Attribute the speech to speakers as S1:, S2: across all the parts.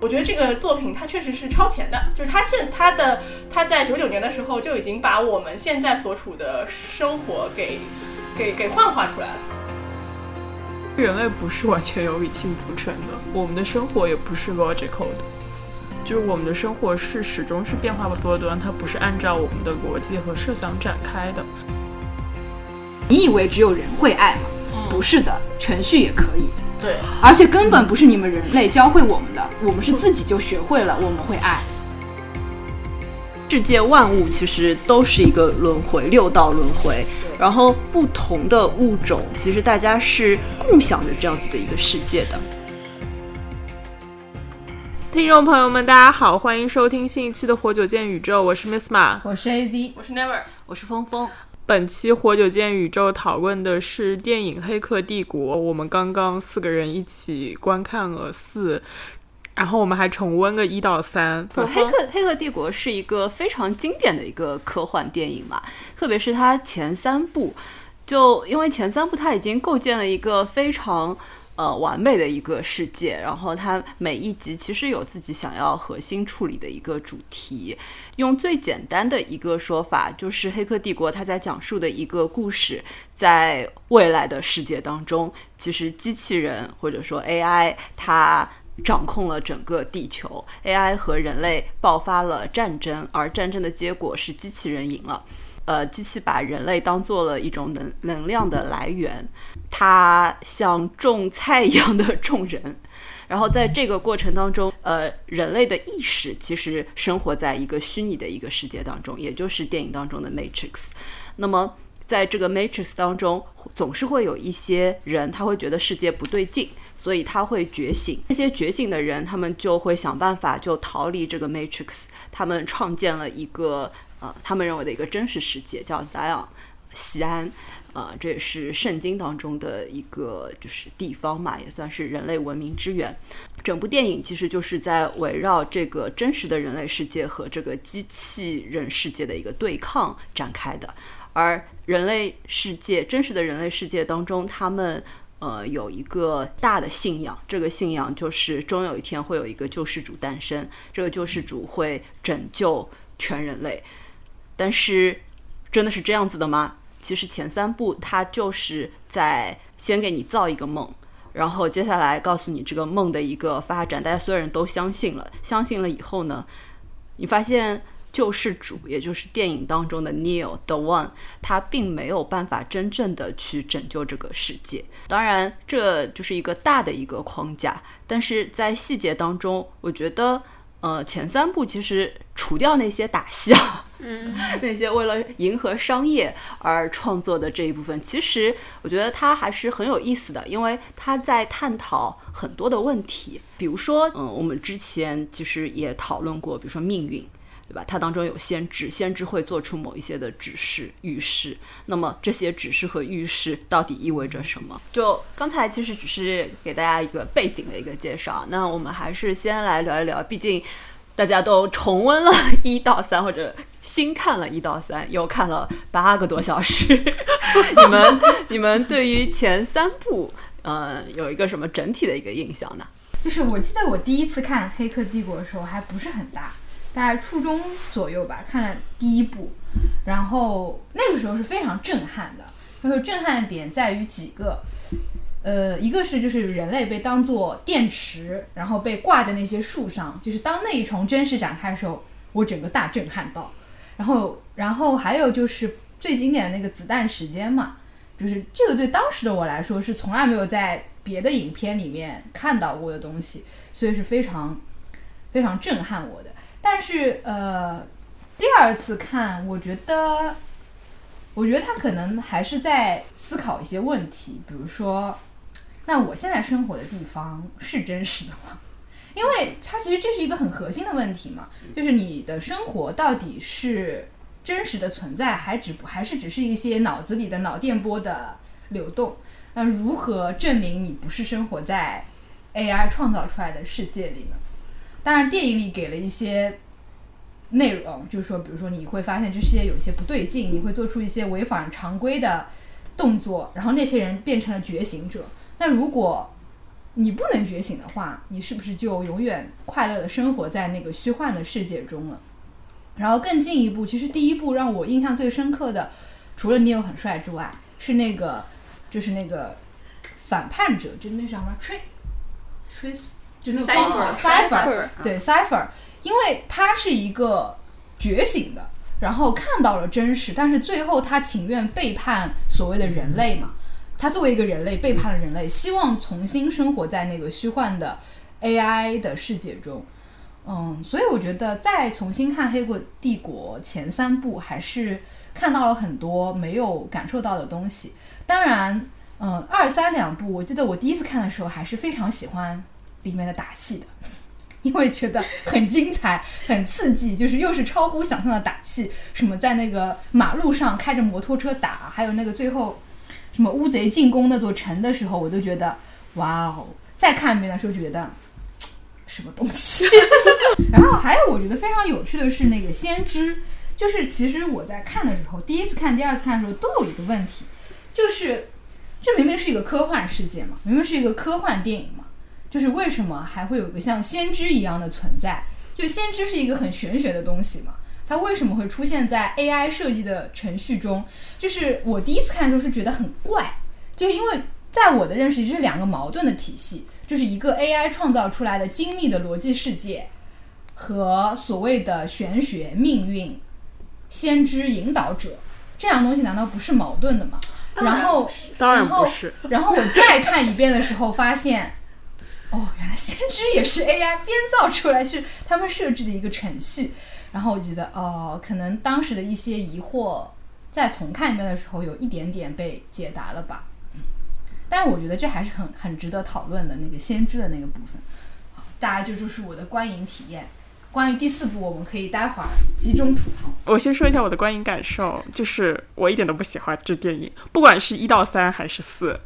S1: 我觉得这个作品它确实是超前的，就是它现它的它在九九年的时候就已经把我们现在所处的生活给给给幻化出来了。
S2: 人类不是完全由理性组成的，我们的生活也不是 logical 的，就是我们的生活是始终是变化多端，它不是按照我们的逻辑和设想展开的。
S3: 你以为只有人会爱吗？不是的，程序也可以。
S1: 对，
S3: 而且根本不是你们人类教会我们的，我们是自己就学会了，我们会爱。
S4: 世界万物其实都是一个轮回，六道轮回。然后不同的物种，其实大家是共享着这样子的一个世界的。
S2: 听众朋友们，大家好，欢迎收听新一期的《活久见宇宙》，我是 Miss 马，
S3: 我是 AZ，
S1: 我是 Never，
S4: 我是峰峰。
S2: 本期《活久见宇宙》讨论的是电影《黑客帝国》，我们刚刚四个人一起观看了四，然后我们还重温了一到三。
S4: 黑客黑客帝国是一个非常经典的一个科幻电影嘛，特别是它前三部，就因为前三部它已经构建了一个非常。呃，完美的一个世界，然后它每一集其实有自己想要核心处理的一个主题。用最简单的一个说法，就是《黑客帝国》它在讲述的一个故事，在未来的世界当中，其实机器人或者说 AI 它掌控了整个地球，AI 和人类爆发了战争，而战争的结果是机器人赢了。呃，机器把人类当做了一种能能量的来源，它像种菜一样的种人，然后在这个过程当中，呃，人类的意识其实生活在一个虚拟的一个世界当中，也就是电影当中的 Matrix。那么在这个 Matrix 当中，总是会有一些人，他会觉得世界不对劲，所以他会觉醒。这些觉醒的人，他们就会想办法就逃离这个 Matrix，他们创建了一个。呃，他们认为的一个真实世界叫 Zion，西安，呃，这也是圣经当中的一个就是地方嘛，也算是人类文明之源。整部电影其实就是在围绕这个真实的人类世界和这个机器人世界的一个对抗展开的。而人类世界，真实的人类世界当中，他们呃有一个大的信仰，这个信仰就是终有一天会有一个救世主诞生，这个救世主会拯救全人类。但是，真的是这样子的吗？其实前三部它就是在先给你造一个梦，然后接下来告诉你这个梦的一个发展，大家所有人都相信了。相信了以后呢，你发现救世主，也就是电影当中的 Neil the One，他并没有办法真正的去拯救这个世界。当然，这就是一个大的一个框架，但是在细节当中，我觉得。呃，前三部其实除掉那些打戏啊，嗯，那些为了迎合商业而创作的这一部分，其实我觉得它还是很有意思的，因为它在探讨很多的问题。比如说，嗯，我们之前其实也讨论过，比如说命运。对吧？它当中有先知，先知会做出某一些的指示、预示。那么这些指示和预示到底意味着什么？就刚才其实只是给大家一个背景的一个介绍。那我们还是先来聊一聊，毕竟大家都重温了 一到三，或者新看了一到三，又看了八个多小时。你们你们对于前三部，呃，有一个什么整体的一个印象呢？
S3: 就是我记得我第一次看《黑客帝国》的时候还不是很大。大概初中左右吧，看了第一部，然后那个时候是非常震撼的。就是震撼的点在于几个，呃，一个是就是人类被当做电池，然后被挂在那些树上，就是当那一重真实展开的时候，我整个大震撼到。然后，然后还有就是最经典的那个子弹时间嘛，就是这个对当时的我来说是从来没有在别的影片里面看到过的东西，所以是非常非常震撼我的。但是，呃，第二次看，我觉得，我觉得他可能还是在思考一些问题，比如说，那我现在生活的地方是真实的吗？因为它其实这是一个很核心的问题嘛，就是你的生活到底是真实的存在，还只不还是只是一些脑子里的脑电波的流动？那如何证明你不是生活在 AI 创造出来的世界里呢？当然，电影里给了一些内容，就是说，比如说，你会发现这世界有一些不对劲，你会做出一些违反常规的动作，然后那些人变成了觉醒者。那如果你不能觉醒的话，你是不是就永远快乐的生活在那个虚幻的世界中了？然后更进一步，其实第一部让我印象最深刻的，除了 Neo 很帅之外，是那个就是那个反叛者，就那叫什么 Tr Tris，就那个
S1: Cypher
S3: Cipher，对 Cipher，因为他是一个觉醒的，然后看到了真实，但是最后他情愿背叛所谓的人类嘛。他作为一个人类背叛了人类，希望重新生活在那个虚幻的 AI 的世界中。嗯，所以我觉得再重新看《黑国帝国》前三部，还是看到了很多没有感受到的东西。当然，嗯，二三两部，我记得我第一次看的时候还是非常喜欢里面的打戏的，因为觉得很精彩、很刺激，就是又是超乎想象的打戏，什么在那个马路上开着摩托车打，还有那个最后什么乌贼进攻那座城的时候，我都觉得哇哦！再看一遍的时候就，觉得 什么东西。然后还有我觉得非常有趣的是那个先知，就是其实我在看的时候，第一次看、第二次看的时候都有一个问题，就是这明明是一个科幻世界嘛，明明是一个科幻电影嘛，就是为什么还会有个像先知一样的存在？就先知是一个很玄学的东西嘛，它为什么会出现在 AI 设计的程序中？就是我第一次看的时候是觉得很怪，就是因为在我的认识里，这是两个矛盾的体系，就是一个 AI 创造出来的精密的逻辑世界。和所谓的玄学、命运、先知、引导者这样东西，难道不是矛盾的吗？然后，
S2: 当然
S3: 然后
S2: 不是。
S3: 然后我再看一遍的时候，发现，哦，原来先知也是 AI 编造出来，是他们设置的一个程序。然后我觉得，哦，可能当时的一些疑惑，再重看一遍的时候，有一点点被解答了吧。嗯但我觉得这还是很很值得讨论的那个先知的那个部分。好，大家这就是我的观影体验。关于第四部，我们可以待会儿集中吐槽。
S2: 我先说一下我的观影感受，就是我一点都不喜欢这电影，不管是一到三还是四，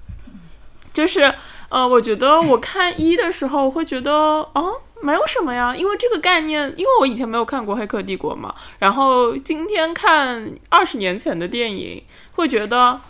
S2: 就是呃，我觉得我看一的时候会觉得哦，没有什么呀，因为这个概念，因为我以前没有看过《黑客帝国》嘛，然后今天看二十年前的电影，会觉得。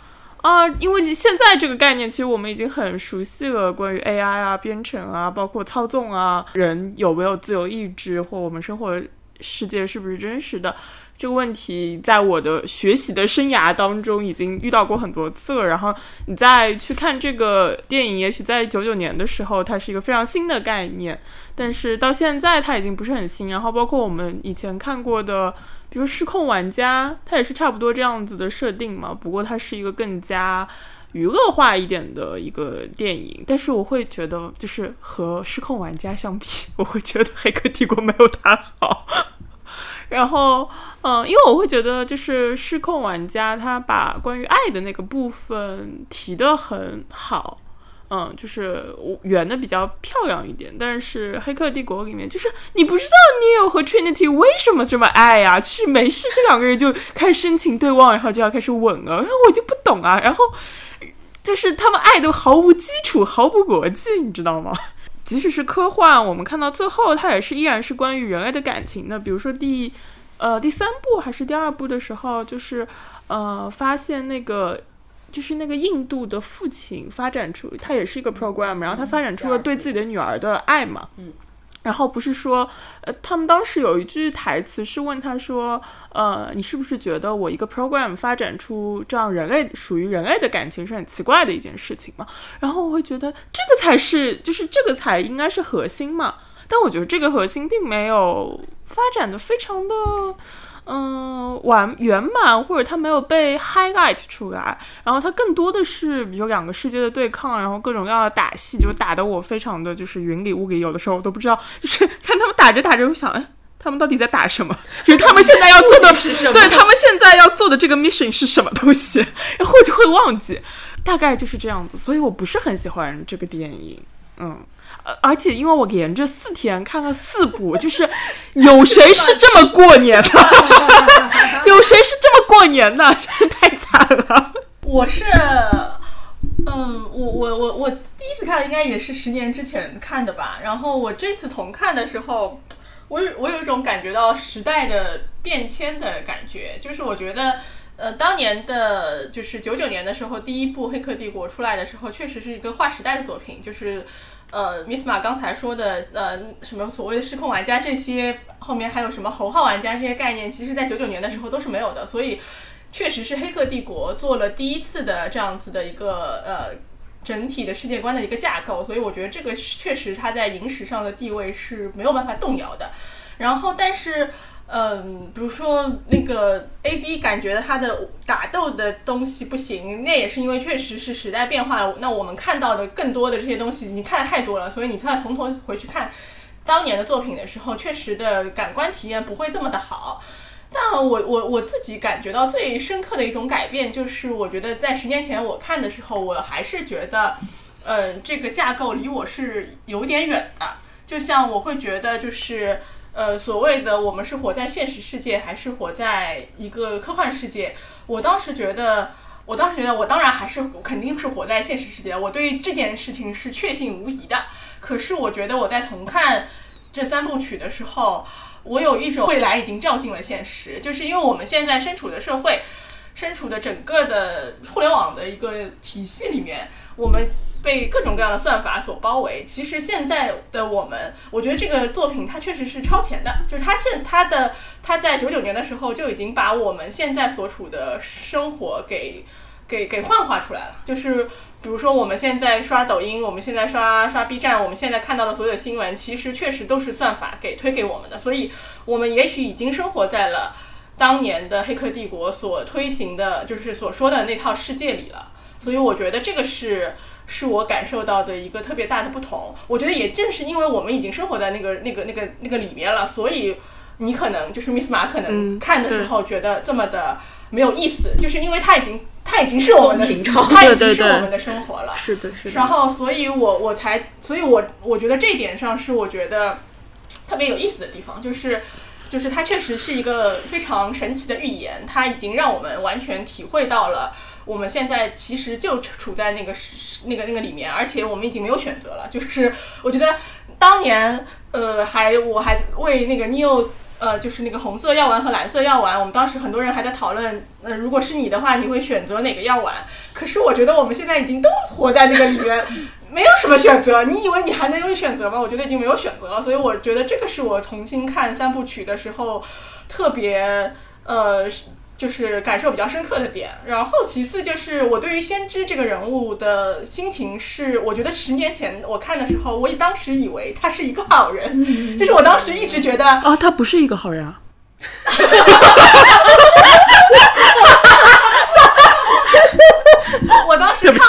S2: 啊，因为现在这个概念，其实我们已经很熟悉了。关于 AI 啊、编程啊，包括操纵啊，人有没有自由意志，或我们生活世界是不是真实的这个问题，在我的学习的生涯当中已经遇到过很多次了。然后你再去看这个电影，也许在九九年的时候，它是一个非常新的概念，但是到现在它已经不是很新。然后包括我们以前看过的。比如《失控玩家》，它也是差不多这样子的设定嘛，不过它是一个更加娱乐化一点的一个电影。但是我会觉得，就是和《失控玩家》相比，我会觉得《黑客帝国》没有它好。然后，嗯，因为我会觉得，就是《失控玩家》他把关于爱的那个部分提得很好。嗯，就是圆的比较漂亮一点，但是《黑客帝国》里面就是你不知道 Neo 和 Trinity 为什么这么爱呀、是没事这两个人就开始深情对望，然后就要开始吻了，然后我就不懂啊，然后就是他们爱都毫无基础、毫无逻辑，你知道吗？即使是科幻，我们看到最后，它也是依然是关于人类的感情的。比如说第呃第三部还是第二部的时候，就是呃发现那个。就是那个印度的父亲发展出，他也是一个 program，然后他发展出了对自己的女儿的爱嘛。
S4: 嗯。
S2: 然后不是说，呃，他们当时有一句台词是问他说，呃，你是不是觉得我一个 program 发展出这样人类属于人类的感情是很奇怪的一件事情嘛？然后我会觉得这个才是，就是这个才应该是核心嘛。但我觉得这个核心并没有发展的非常的。嗯，完圆满，或者它没有被 highlight 出来，然后它更多的是，比如两个世界的对抗，然后各种各样的打戏，就打得我非常的就是云里雾里，有的时候我都不知道，就是 看他们打着打着，我想，哎，他们到底在打什么？就是他们现在要做的
S4: 是什么
S2: 对他们现在要做的这个 mission 是什么东西？然后我就会忘记，大概就是这样子，所以我不是很喜欢这个电影，嗯。而且因为我连着四天看了四部，就是有谁是这么过年的？有谁是这么过年的？真的太惨了。
S1: 我是，嗯，我我我我第一次看应该也是十年之前看的吧。然后我这次重看的时候，我有我有一种感觉到时代的变迁的感觉，就是我觉得，呃，当年的就是九九年的时候，第一部《黑客帝国》出来的时候，确实是一个划时代的作品，就是。呃，Miss 马刚才说的，呃，什么所谓的失控玩家这些，后面还有什么头号玩家这些概念，其实在九九年的时候都是没有的，所以确实是《黑客帝国》做了第一次的这样子的一个呃整体的世界观的一个架构，所以我觉得这个确实它在影史上的地位是没有办法动摇的。然后，但是。嗯，比如说那个 A B 感觉他的打斗的东西不行，那也是因为确实是时代变化了。那我们看到的更多的这些东西，你看的太多了，所以你再从头回去看当年的作品的时候，确实的感官体验不会这么的好。但我我我自己感觉到最深刻的一种改变，就是我觉得在十年前我看的时候，我还是觉得，嗯，这个架构离我是有点远的。就像我会觉得就是。呃，所谓的我们是活在现实世界，还是活在一个科幻世界？我当时觉得，我当时觉得，我当然还是肯定是活在现实世界。我对这件事情是确信无疑的。可是，我觉得我在重看这三部曲的时候，我有一种未来已经照进了现实，就是因为我们现在身处的社会，身处的整个的互联网的一个体系里面，我们。被各种各样的算法所包围。其实现在的我们，我觉得这个作品它确实是超前的，就是它现它的它在九九年的时候就已经把我们现在所处的生活给给给幻化出来了。就是比如说我们现在刷抖音，我们现在刷刷 B 站，我们现在看到的所有的新闻，其实确实都是算法给推给我们的。所以，我们也许已经生活在了当年的《黑客帝国》所推行的，就是所说的那套世界里了。所以，我觉得这个是。是我感受到的一个特别大的不同。我觉得也正是因为我们已经生活在那个、那个、那个、那个里面了，所以你可能就是 Miss 马可能看的时候觉得这么的没有意思，就是因为它已经它已经是我们的，它已经是我们的生活了。
S2: 是的，是的。
S1: 然后，所以我我才，所以我我觉得这一点上是我觉得特别有意思的地方，就是就是它确实是一个非常神奇的预言，它已经让我们完全体会到了。我们现在其实就处在那个那个那个里面，而且我们已经没有选择了。就是我觉得当年，呃，还我还为那个 Neo，呃，就是那个红色药丸和蓝色药丸，我们当时很多人还在讨论，呃，如果是你的话，你会选择哪个药丸？可是我觉得我们现在已经都活在那个里面，没有什么选择。你以为你还能有选择吗？我觉得已经没有选择了。所以我觉得这个是我重新看三部曲的时候特别呃。就是感受比较深刻的点，然后其次就是我对于先知这个人物的心情是，我觉得十年前我看的时候，我当时以为他是一个好人，就是我当时一直觉得
S2: 啊，他不是一个好人啊。
S1: 我当时看，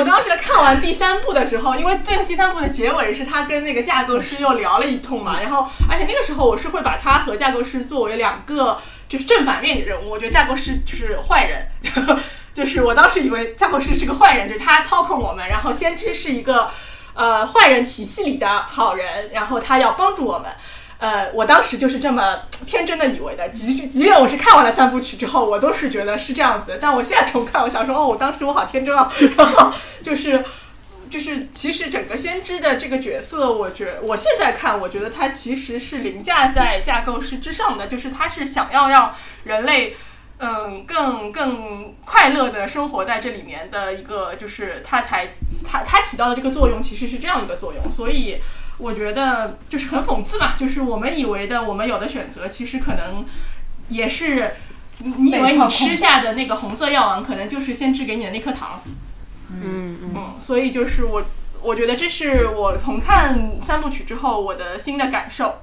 S1: 我当时看完第三部的时候，因为这第三部的结尾是他跟那个架构师又聊了一通嘛，然后而且那个时候我是会把他和架构师作为两个。就是正反面的人物，我觉得架构师就是坏人，就是我当时以为架构师是个坏人，就是他操控我们，然后先知是一个呃坏人体系里的好人，然后他要帮助我们，呃，我当时就是这么天真的以为的，即即便我是看完了三部曲之后，我都是觉得是这样子，但我现在重看，我想说，哦，我当时我好天真啊，然后就是。就是其实整个先知的这个角色，我觉我现在看，我觉得他其实是凌驾在架构师之上的，就是他是想要让人类，嗯，更更快乐的生活在这里面的一个，就是他才他他起到的这个作用，其实是这样一个作用。所以我觉得就是很讽刺嘛，就是我们以为的我们有的选择，其实可能也是你以为你吃下的那个红色药丸，可能就是先知给你的那颗糖。
S2: 嗯嗯，
S1: 所以就是我，我觉得这是我从看三部曲之后我的新的感受。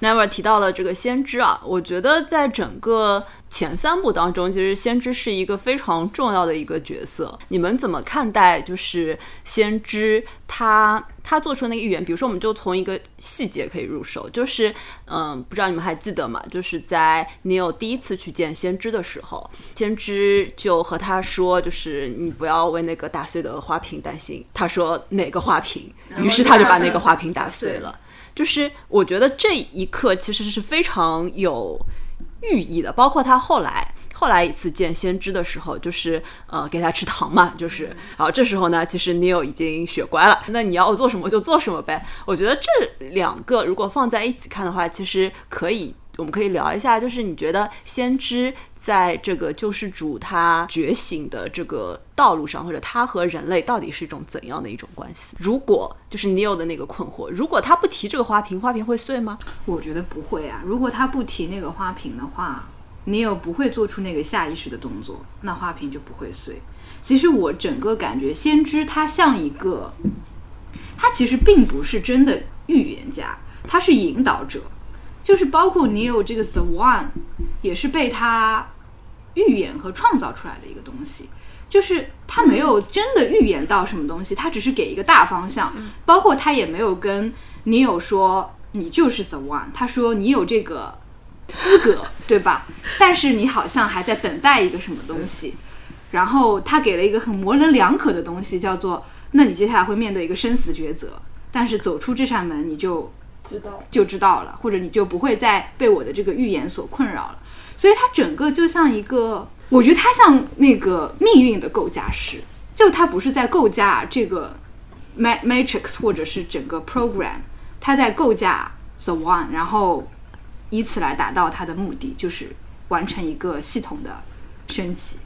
S4: Never 提到了这个先知啊，我觉得在整个前三部当中，其实先知是一个非常重要的一个角色。你们怎么看待？就是先知他他做出那个预言，比如说，我们就从一个细节可以入手，就是嗯，不知道你们还记得吗？就是在 Neil 第一次去见先知的时候，先知就和他说，就是你不要为那个打碎的花瓶担心。他说哪个花瓶？于是他就把那个花瓶打碎了。就是我觉得这一刻其实是非常有寓意的，包括他后来后来一次见先知的时候，就是呃给他吃糖嘛，就是然后这时候呢，其实 Neil 已经学乖了，那你要我做什么就做什么呗。我觉得这两个如果放在一起看的话，其实可以我们可以聊一下，就是你觉得先知在这个救世主他觉醒的这个道路上，或者他和人类到底是一种怎样的一种关系？如果就是 Neil 的那个困惑，如果他不提这个花瓶，花瓶会碎吗？
S3: 我觉得不会啊。如果他不提那个花瓶的话，你有不会做出那个下意识的动作，那花瓶就不会碎。其实我整个感觉，先知他像一个，他其实并不是真的预言家，他是引导者。就是包括你有这个 The One，也是被他预言和创造出来的一个东西。就是他没有真的预言到什么东西，他只是给一个大方向。包括他也没有跟你有说你就是 The One，他说你有这个资格，对吧？但是你好像还在等待一个什么东西。然后他给了一个很模棱两可的东西，叫做那你接下来会面对一个生死抉择，但是走出这扇门你就。
S2: 知道
S3: 就知道了，或者你就不会再被我的这个预言所困扰了。所以它整个就像一个，我觉得它像那个命运的构架师，就它不是在构架这个 matrix 或者是整个 program，它在构架 the one，然后以此来达到它的目的，就是完成一个系统的升级。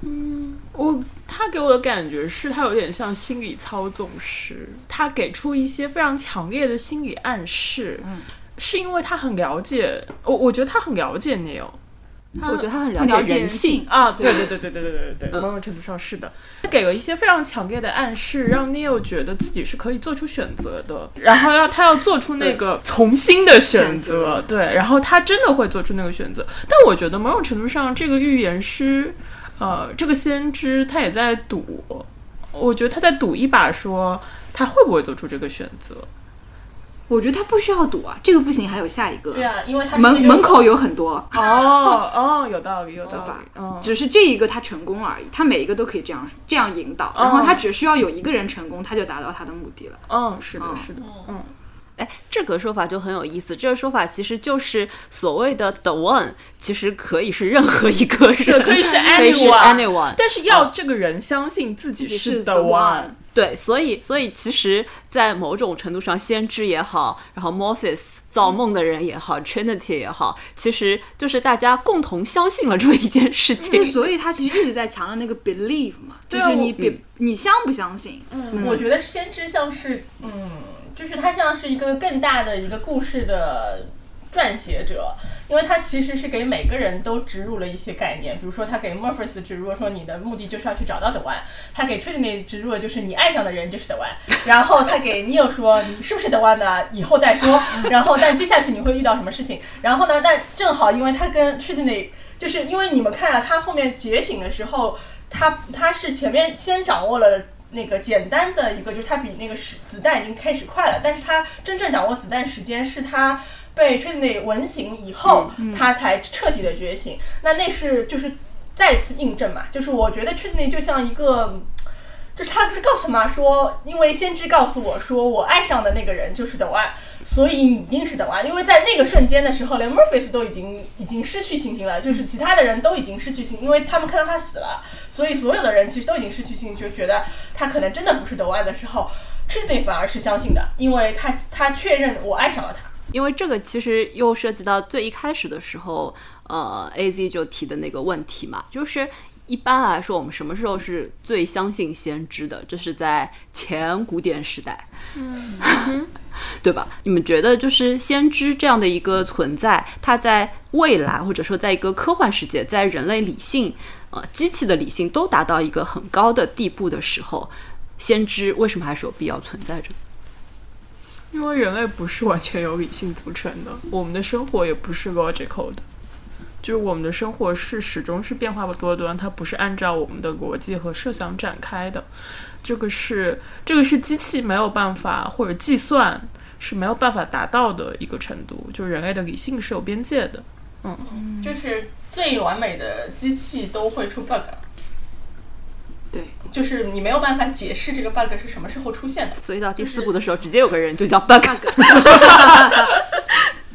S2: 嗯，我他给我的感觉是他有点像心理操纵师，他给出一些非常强烈的心理暗示，
S3: 嗯，
S2: 是因为他很了解我，我觉得他很了解 Neil，
S4: 我觉得他很
S3: 了
S4: 解
S3: 解人性。
S2: 性。啊，对。对。对对对对对对对，某种程度上是的，他给了一些非常强烈的暗示，让 Neil 觉得自己是可以做出选择的，然后要他要做出那个从心的选择，对，然后他真的会做出那个选择，但我觉得某种程度上这个预言师。呃，这个先知他也在赌，我觉得他在赌一把，说他会不会做出这个选择。
S3: 我觉得他不需要赌啊，这个不行，还有下一个。
S1: 对啊，因为他
S3: 门门口有很多。
S2: 哦哦，有道理，有道理。嗯，
S3: 只是这一个他成功而已，他每一个都可以这样这样引导，然后他只需要有一个人成功，他就达到他的目的了。
S2: 嗯，是的，是的，嗯。
S4: 哎，这个说法就很有意思。这个说法其实就是所谓的 the one，其实可以是任何一个人，
S2: 可以是
S4: anyone，
S2: 但是要这个人相信自己是 the one。
S4: 对，所以，所以其实，在某种程度上，先知也好，然后 Morpheus 造梦的人也好，Trinity 也好，其实就是大家共同相信了这么一件事情。
S3: 所以他其实一直在强调那个 believe 嘛，就是你别你相不相信？
S1: 嗯，我觉得先知像是嗯。就是他像是一个更大的一个故事的撰写者，因为他其实是给每个人都植入了一些概念，比如说他给 Murphys 植入说你的目的就是要去找到 The One，他给 Trinity 植入了就是你爱上的人就是 The One，然后他给 Neil 说你是不是 The One 呢？以后再说，然后但接下去你会遇到什么事情？然后呢，但正好因为他跟 Trinity，就是因为你们看了他后面觉醒的时候，他他是前面先掌握了。那个简单的一个，就是他比那个时子弹已经开始快了，但是他真正掌握子弹时间是他被 Trinity 吻醒以后，他才彻底的觉醒。那那是就是再次印证嘛，就是我觉得 Trinity 就像一个。就是他不是告诉他妈说，因为先知告诉我说，我爱上的那个人就是德万，所以你一定是德万。因为在那个瞬间的时候，连 Murphy 都已经已经失去信心了，就是其他的人都已经失去信心，因为他们看到他死了，所以所有的人其实都已经失去信心，就觉得他可能真的不是德万的时候 t r i n i y 反而是相信的，因为他他确认我爱上了他。
S4: 因为这个其实又涉及到最一开始的时候，呃，AZ 就提的那个问题嘛，就是。一般来说，我们什么时候是最相信先知的？这是在前古典时代，嗯，对吧？你们觉得，就是先知这样的一个存在，它在未来，或者说在一个科幻世界，在人类理性、呃，机器的理性都达到一个很高的地步的时候，先知为什么还是有必要存在着？
S2: 因为人类不是完全由理性组成的，我们的生活也不是 logical 的。就是我们的生活是始终是变化多端，它不是按照我们的逻辑和设想展开的。这个是这个是机器没有办法或者计算是没有办法达到的一个程度。就是人类的理性是有边界的。
S1: 嗯，就是最完美的机器都会出 bug。
S3: 对，
S1: 就是你没有办法解释这个 bug 是什么时候出现的。
S4: 所以到第四步的时候，直接有个人就叫 bug。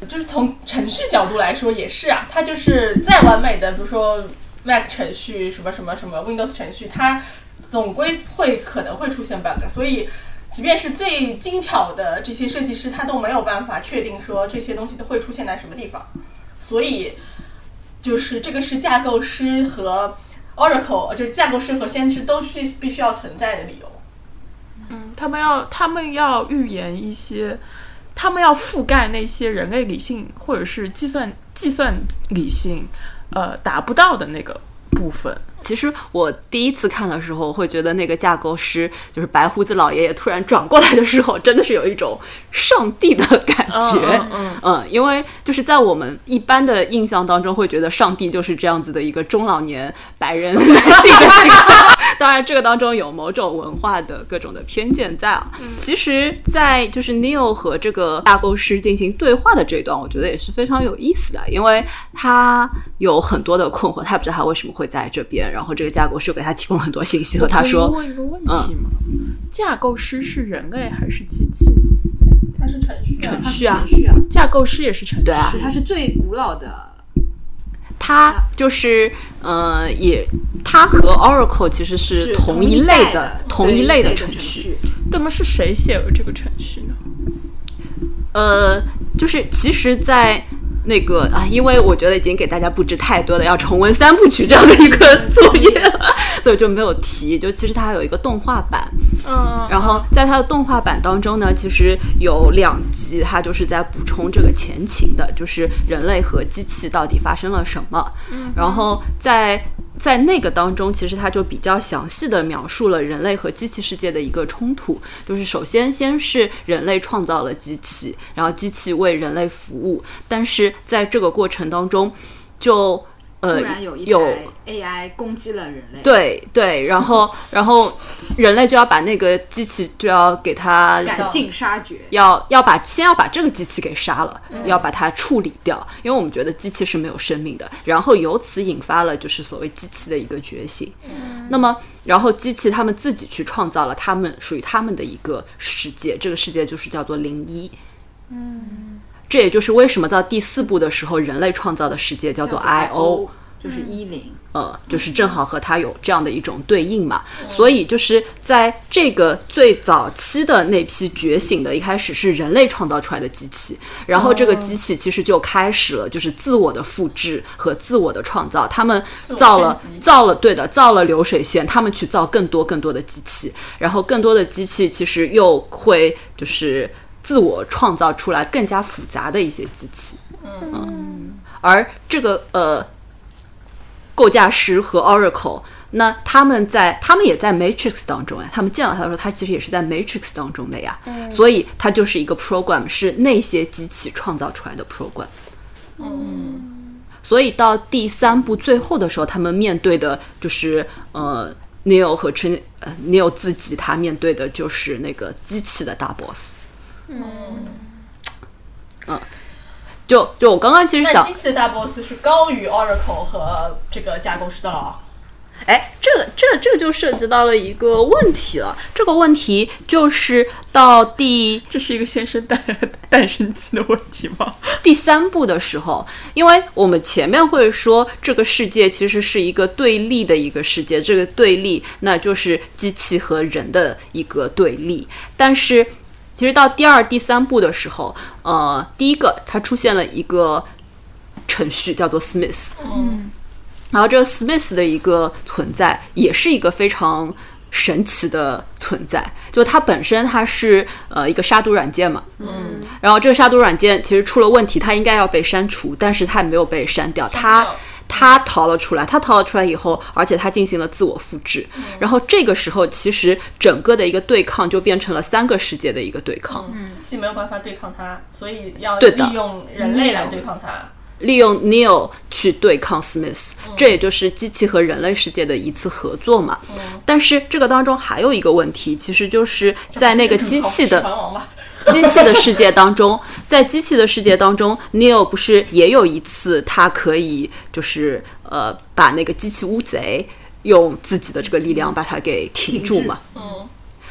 S1: 就是从程序角度来说也是啊，它就是再完美的，比如说 Mac 程序什么什么什么 Windows 程序，它总归会可能会出现 bug，所以即便是最精巧的这些设计师，他都没有办法确定说这些东西都会出现在什么地方。所以就是这个是架构师和 Oracle，就是架构师和先知都是必须要存在的理由。
S2: 嗯，他们要他们要预言一些，他们要覆盖那些人类理性或者是计算计算理性呃达不到的那个部分。
S4: 其实我第一次看的时候，会觉得那个架构师就是白胡子老爷爷突然转过来的时候，真的是有一种上帝的感觉。
S2: 嗯
S4: 因为就是在我们一般的印象当中，会觉得上帝就是这样子的一个中老年白人男 性的形象。当然，这个当中有某种文化的各种的偏见在啊。其实，在就是 Neil 和这个架构师进行对话的这一段，我觉得也是非常有意思的，因为他有很多的困惑，他不知道他为什么会在这边。然后这个架构师给他提供了很多信息，和他说，
S2: 问一个问题吗？架构师是人类还是机器呢？
S1: 它是程序啊，
S4: 序啊
S3: 程序啊，
S2: 架构师也是程序。
S4: 对啊
S3: 是它是最古老的，
S4: 他就是呃，也他和 Oracle 其实是
S3: 是
S4: 同
S3: 一
S4: 一类
S3: 的
S4: 同一类的
S3: 程
S4: 程序。。
S2: 那么是谁写了这个程序呢？
S4: 呃，就是其实，在那个啊，因为我觉得已经给大家布置太多的要重温三部曲这样的一个作业了，所以就没有提。就其实它还有一个动画版，
S2: 嗯，
S4: 然后在它的动画版当中呢，其实有两集，它就是在补充这个前情的，就是人类和机器到底发生了什么。嗯然后在在那个当中，其实它就比较详细的描述了人类和机器世界的一个冲突，就是首先先是人类创造了机器，然后机器为人类服务，但是在这个过程当中就。呃，
S3: 突然有一 AI 攻击了人类，
S4: 对对，然后 然后人类就要把那个机器就要给它
S3: 赶尽杀绝。
S4: 要要把先要把这个机器给杀了，要把它处理掉，因为我们觉得机器是没有生命的，然后由此引发了就是所谓机器的一个觉醒。那么，然后机器他们自己去创造了他们属于他们的一个世界，这个世界就是叫做零一。嗯，这也就是为什么到第四部的时候，人类创造的世界叫做 I O。
S3: 就是一零，
S4: 呃，就是正好和它有这样的一种对应嘛，所以就是在这个最早期的那批觉醒的，一开始是人类创造出来的机器，然后这个机器其实就开始了就是自我的复制和自我的创造，他们造了造了对的造了流水线，他们去造更多更多的机器，然后更多的机器其实又会就是自我创造出来更加复杂的一些机器，嗯，而这个呃。构架师和 Oracle，那他们在他们也在 Matrix 当中呀，他们见到他的时候，他其实也是在 Matrix 当中的呀，所以它就是一个 program，是那些机器创造出来的 program。嗯，所以到第三部最后的时候，他们面对的就是呃 Neo 和 Trin 呃 Neo 自己，他面对的就是那个机器的大 boss。嗯，就就我刚刚其实想
S1: 那机器的大 boss 是高于 Oracle 和这个架构师的了。
S4: 哎，这个这这就涉及到了一个问题了。这个问题就是到第
S2: 这是一个先生诞诞生期的问题吗？
S4: 第三步的时候，因为我们前面会说这个世界其实是一个对立的一个世界，这个对立那就是机器和人的一个对立。但是其实到第二、第三部的时候，呃，第一个它出现了一个程序叫做 Smith，
S1: 嗯，
S4: 然后这个 Smith 的一个存在，也是一个非常神奇的存在。就它本身它是呃一个杀毒软件嘛，嗯，然后这个杀毒软件其实出了问题，它应该要被删除，但是它没有被删掉，它
S1: 掉
S4: 它逃了出来。他逃了出来以后，而且他进行了自我复制。然后这个时候，其实整个的一个对抗就变成了三个世界的一个对抗。
S1: 机器没有办法对抗它，所以要利用人类来对抗它。
S4: 利用 Neil 去对抗 Smith，、这也就是机器和人类世界的一次合作嘛。但是这个当中还有一个问题，其实就是在那个机器的机器的世界当中，在机器的世界当中，Neo 不是也有一次他可以就是呃把那个机器乌贼用自己的这个力量把它给停住嘛？
S1: 嗯，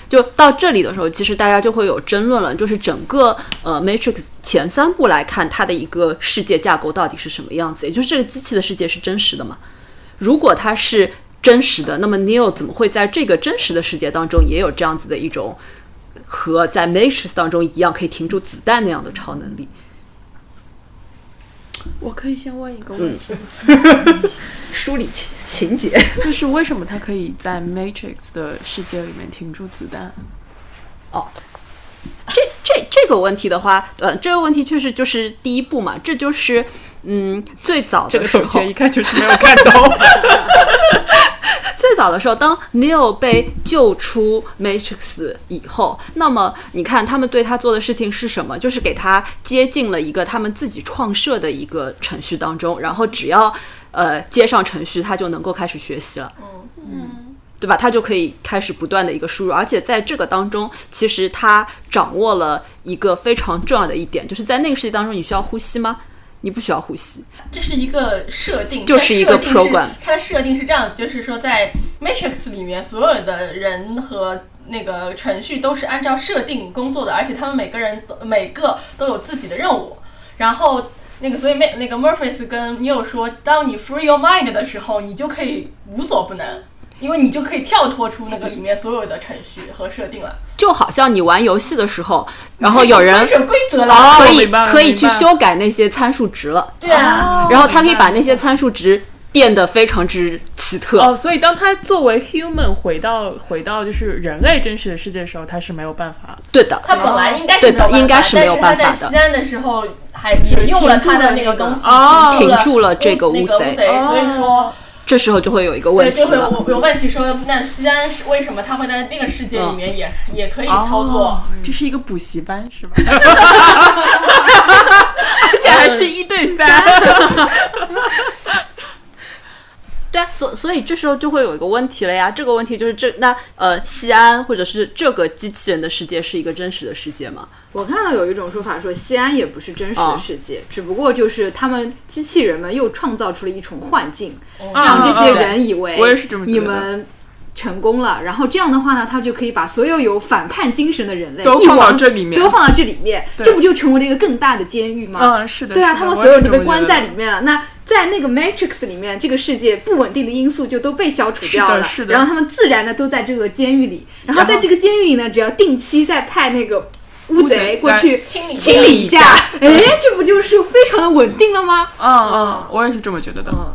S4: 就到这里的时候，其实大家就会有争论了，就是整个呃 Matrix 前三部来看，它的一个世界架构到底是什么样子？也就是这个机器的世界是真实的吗？如果它是真实的，那么 Neo 怎么会在这个真实的世界当中也有这样子的一种和在 Matrix 当中一样可以停住子弹那样的超能力？
S2: 我可以先问一个问题吗？
S4: 梳理情情节。
S2: 就是为什么他可以在 Matrix 的世界里面停住子弹？
S4: 哦这这这个问题的话，呃，这个问题确实就是第一步嘛，这就是嗯最早
S2: 这
S4: 的时候，
S2: 个同学一看就是没有看懂。
S4: 最早的时候，当 Neo 被救出 Matrix 以后，那么你看他们对他做的事情是什么？就是给他接进了一个他们自己创设的一个程序当中，然后只要呃接上程序，他就能够开始学习了。
S1: 嗯
S4: 对吧？他就可以开始不断的一个输入，而且在这个当中，其实他掌握了一个非常重要的一点，就是在那个世界当中，你需要呼吸吗？你不需要呼吸，
S1: 这是一个设定，
S4: 就是一个
S1: 它的设定是
S4: program
S1: 它的设定是这样，就是说在 Matrix 里面，所有的人和那个程序都是按照设定工作的，而且他们每个人都每个都有自己的任务。然后那个，所以那那个 Murphy 跟 Neo 说，当你 free your mind 的时候，你就可以无所不能。因为你就可以跳脱出那个里面所有的程序和设定了，
S4: 就好像你玩游戏的时候，然后有人
S1: 规则
S2: 哦
S1: 了，
S4: 可以可以去修改那些参数值了，
S1: 对啊，
S4: 然后他可以把那些参数值变得非常之奇特。
S2: 哦，所以当他作为 human 回到回到就是人类真实的世界的时候，他是没有办法。
S4: 对的，
S1: 他本来应该是
S4: 对的
S1: 没有办法
S4: 应该是没有办法的。
S1: 但是他在西安的时候还也用了他的那个东西
S2: 哦
S1: 停
S4: 停住了这个
S1: 那
S4: 乌贼。
S1: 个乌贼，所以说
S4: 这时候就会有一个问题对。
S1: 就会有有问题说，那西安是为什么他会在那个世界里面也也可以操作
S2: 哦？这是一个补习班是吧？而且还是一对三。
S4: 对啊，所所以这时候就会有一个问题了呀。这个问题就是这那呃，西安或者是这个机器人的世界是一个真实的世界吗？
S3: 我看到有一种说法说，西安也不是真实
S4: 哦
S3: 的世界，只不过就是他们机器人们又创造出了一重幻境，
S1: 嗯
S3: 让这些人以为你们成功了，然后这样的话呢，他就可以把所有有反叛精神的人类
S2: 都放到这里面
S3: 都放到这里面，这不就成为了一个更大的监狱吗？
S2: 嗯，是的，
S3: 对啊，他们所有人都被关在里面了。那在那个 Matrix 里面，这个世界不稳定的因素就都被消除掉了，
S2: 是的是的
S3: 然后他们自然的都在这个监狱里。然后在这个监狱里呢，只要定期再派那个乌
S2: 乌贼
S3: 贼过去
S1: 清理
S3: 清理一下，哎，这不就是非常的稳定了吗？
S2: 嗯嗯，我也是这么觉得的。
S3: 嗯，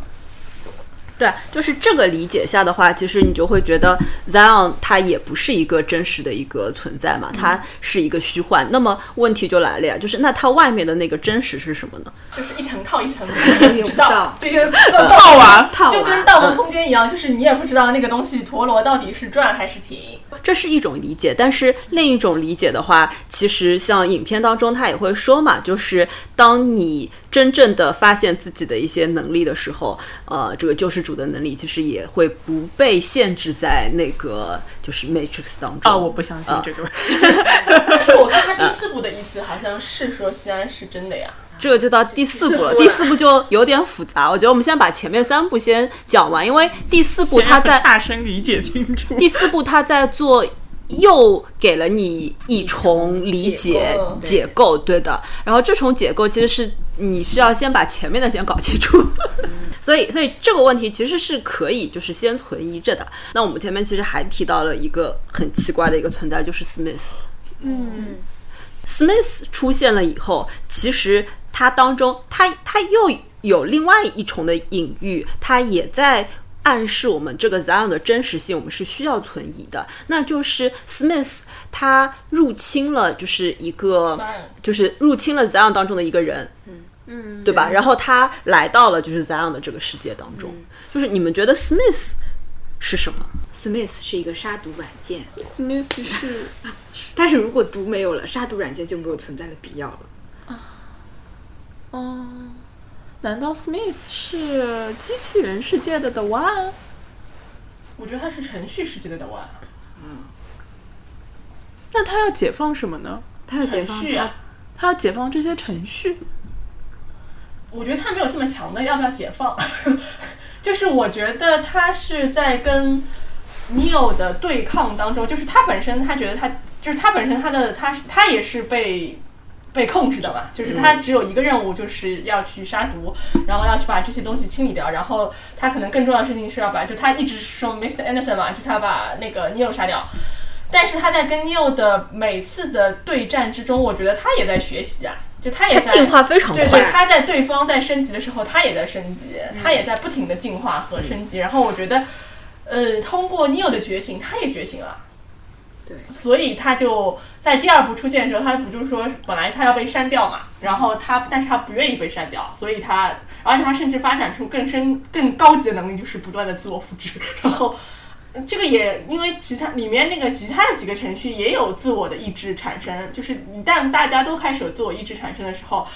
S4: 对，就是这个理解下的话，其实你就会觉得 Zion 它也不是一个真实的一个存在嘛，它是一个虚幻。那么问题就来了呀，就是那它外面的那个真实是什么呢？
S1: 就是一层套一层
S3: 也不知道
S1: 知道，就 跟
S2: 套娃
S3: 套
S1: 就跟盗梦空间一样，就是你也不知道那个东西陀螺到底是转还是停。
S4: 这是一种理解，但是另一种理解的话，其实像影片当中他也会说嘛，就是当你真正的发现自己的一些能力的时候，呃，这个救世主的能力其实也会不被限制在那个就是 Matrix 当中。
S2: 啊，我不相信这个。
S1: 但是我看他第四部的意思好像是说西安是真的呀。
S4: 这个就到第四部了，
S3: 第四部
S4: 就有点复杂。我觉得我们先把前面三部先讲完，因为第四部他在
S2: 大声理解清楚。
S4: 第四步，他在做，又给了你一重理解
S1: 解构
S4: 对的。然后这重解构其实是你需要先把前面的先搞清楚，所以所以这个问题其实是可以就是先存疑着的。那我们前面其实还提到了一个很奇怪的一个存在，就是 Smith。
S2: 嗯
S4: Smith 出现了以后，其实它当中，它它又有另外一重的隐喻，它也在暗示我们这个 Zion 的真实性，我们是需要存疑的。那就是 Smith 他入侵了，就是一个就是入侵了 Zion 当中的一个人，
S2: 嗯嗯，
S4: 对吧？然后他来到了就是 Zion 的这个世界当中，就是你们觉得 Smith 是什么
S3: ？Smith 是一个杀毒软件
S2: ，Smith 是
S3: 但是如果毒没有了，杀毒软件就没有存在的必要了。
S2: 啊哦，难道 Smith 是机器人世界的 The One？
S1: 我觉得他是程序世界的 The One，嗯
S2: 那他要解放什么呢？
S3: 他要解放
S1: 程序啊。
S2: 他要解放这些程序。
S1: 我觉得他没有这么强的要不要解放，就是我觉得他是在跟 Neo 的对抗当中，就是他本身他觉得他就是他本身他的他是他也是被被控制的嘛，就是他只有一个任务，就是要去杀毒，然后要去把这些东西清理掉，然后他可能更重要的事情是要把就他一直说 Mr. Anderson 嘛，就他把那个 Neo 杀掉。但是他在跟 Neo 的每次的对战之中，我觉得他也在学习啊，就他也
S4: 进化非常
S1: 对对，
S4: 快。
S1: 他在对方在升级的时候，他也在升级，他也在不停的进化和升级。然后我觉得，呃，通过 Neo 的觉醒，他也觉醒了。
S5: 对
S1: 所以他就在第二部出现的时候，他不就是说本来他要被删掉嘛，然后他但是他不愿意被删掉，所以他而且他甚至发展出更深更高级的能力，就是不断的自我复制，然后。这个也因为其他里面那个其他的几个程序也有自我的意志产生，就是一旦大家都开始有自我意志产生的时候，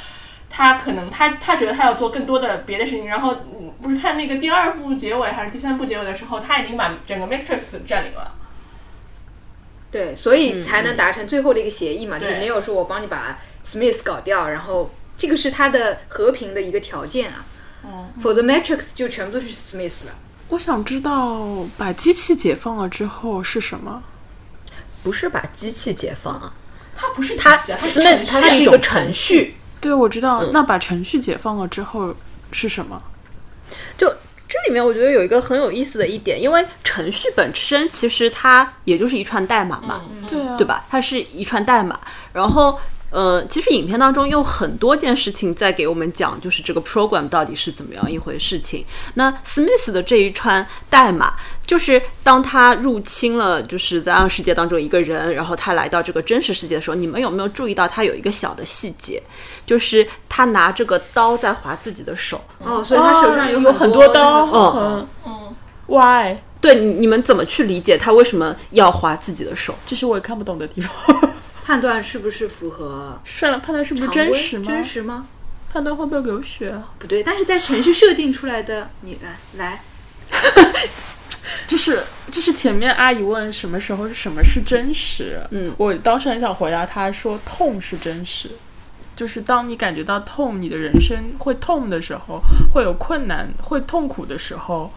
S1: 他可能他他觉得他要做更多的别的事情，然后嗯不是看那个第二部结尾还是第三部结尾的时候，他已经把整个 Matrix 占领了。
S5: 对，所以才能达成最后的一个协议嘛，就是没有说我帮你把 Smith 搞掉，然后这个是他的和平的一个条件啊。
S1: 嗯，
S5: 否则 Matrix 就全部都是 Smith 了。
S2: 我想知道把机器解放了之后是什么？
S4: 不是把机器解放啊，
S1: 它不是
S4: 它 Smith 它是一个程序。
S2: 对，我知道。那把程序解放了之后是什么？
S4: 就这里面，我觉得有一个很有意思的一点，因为程序本身其实它也就是一串代码嘛，
S2: 对？
S4: 吧？它是一串代码，然后。呃，其实影片当中有很多件事情在给我们讲，就是这个 program 到底是怎么样一回事情。那 Smith 的这一串代码，就是当他入侵了就是在暗世界当中一个人，然后他来到这个真实世界的时候，你们有没有注意到他有一个小的细节，就是他拿这个刀在划自己的手。
S5: 哦，所以他手上
S2: 有
S5: 有
S2: 很
S5: 多
S2: 刀。
S5: 那个
S2: 嗯
S1: 嗯
S2: ，，Why？
S4: 对，你你们怎么去理解他为什么要划自己的手？
S2: 这是我也看不懂的地方。
S5: 判断是不是符合
S2: 算了，判断是不是真实吗？
S5: 真实吗？
S2: 判断会不会流血？
S5: 不对，但是在程序设定出来的，你来来，
S2: 就是就是前面阿姨问什么时候什么是真实，
S4: 嗯
S2: 我当时很想回答她说痛是真实，就是当你感觉到痛，你的人生会痛的时候，会有困难，会痛苦的时候。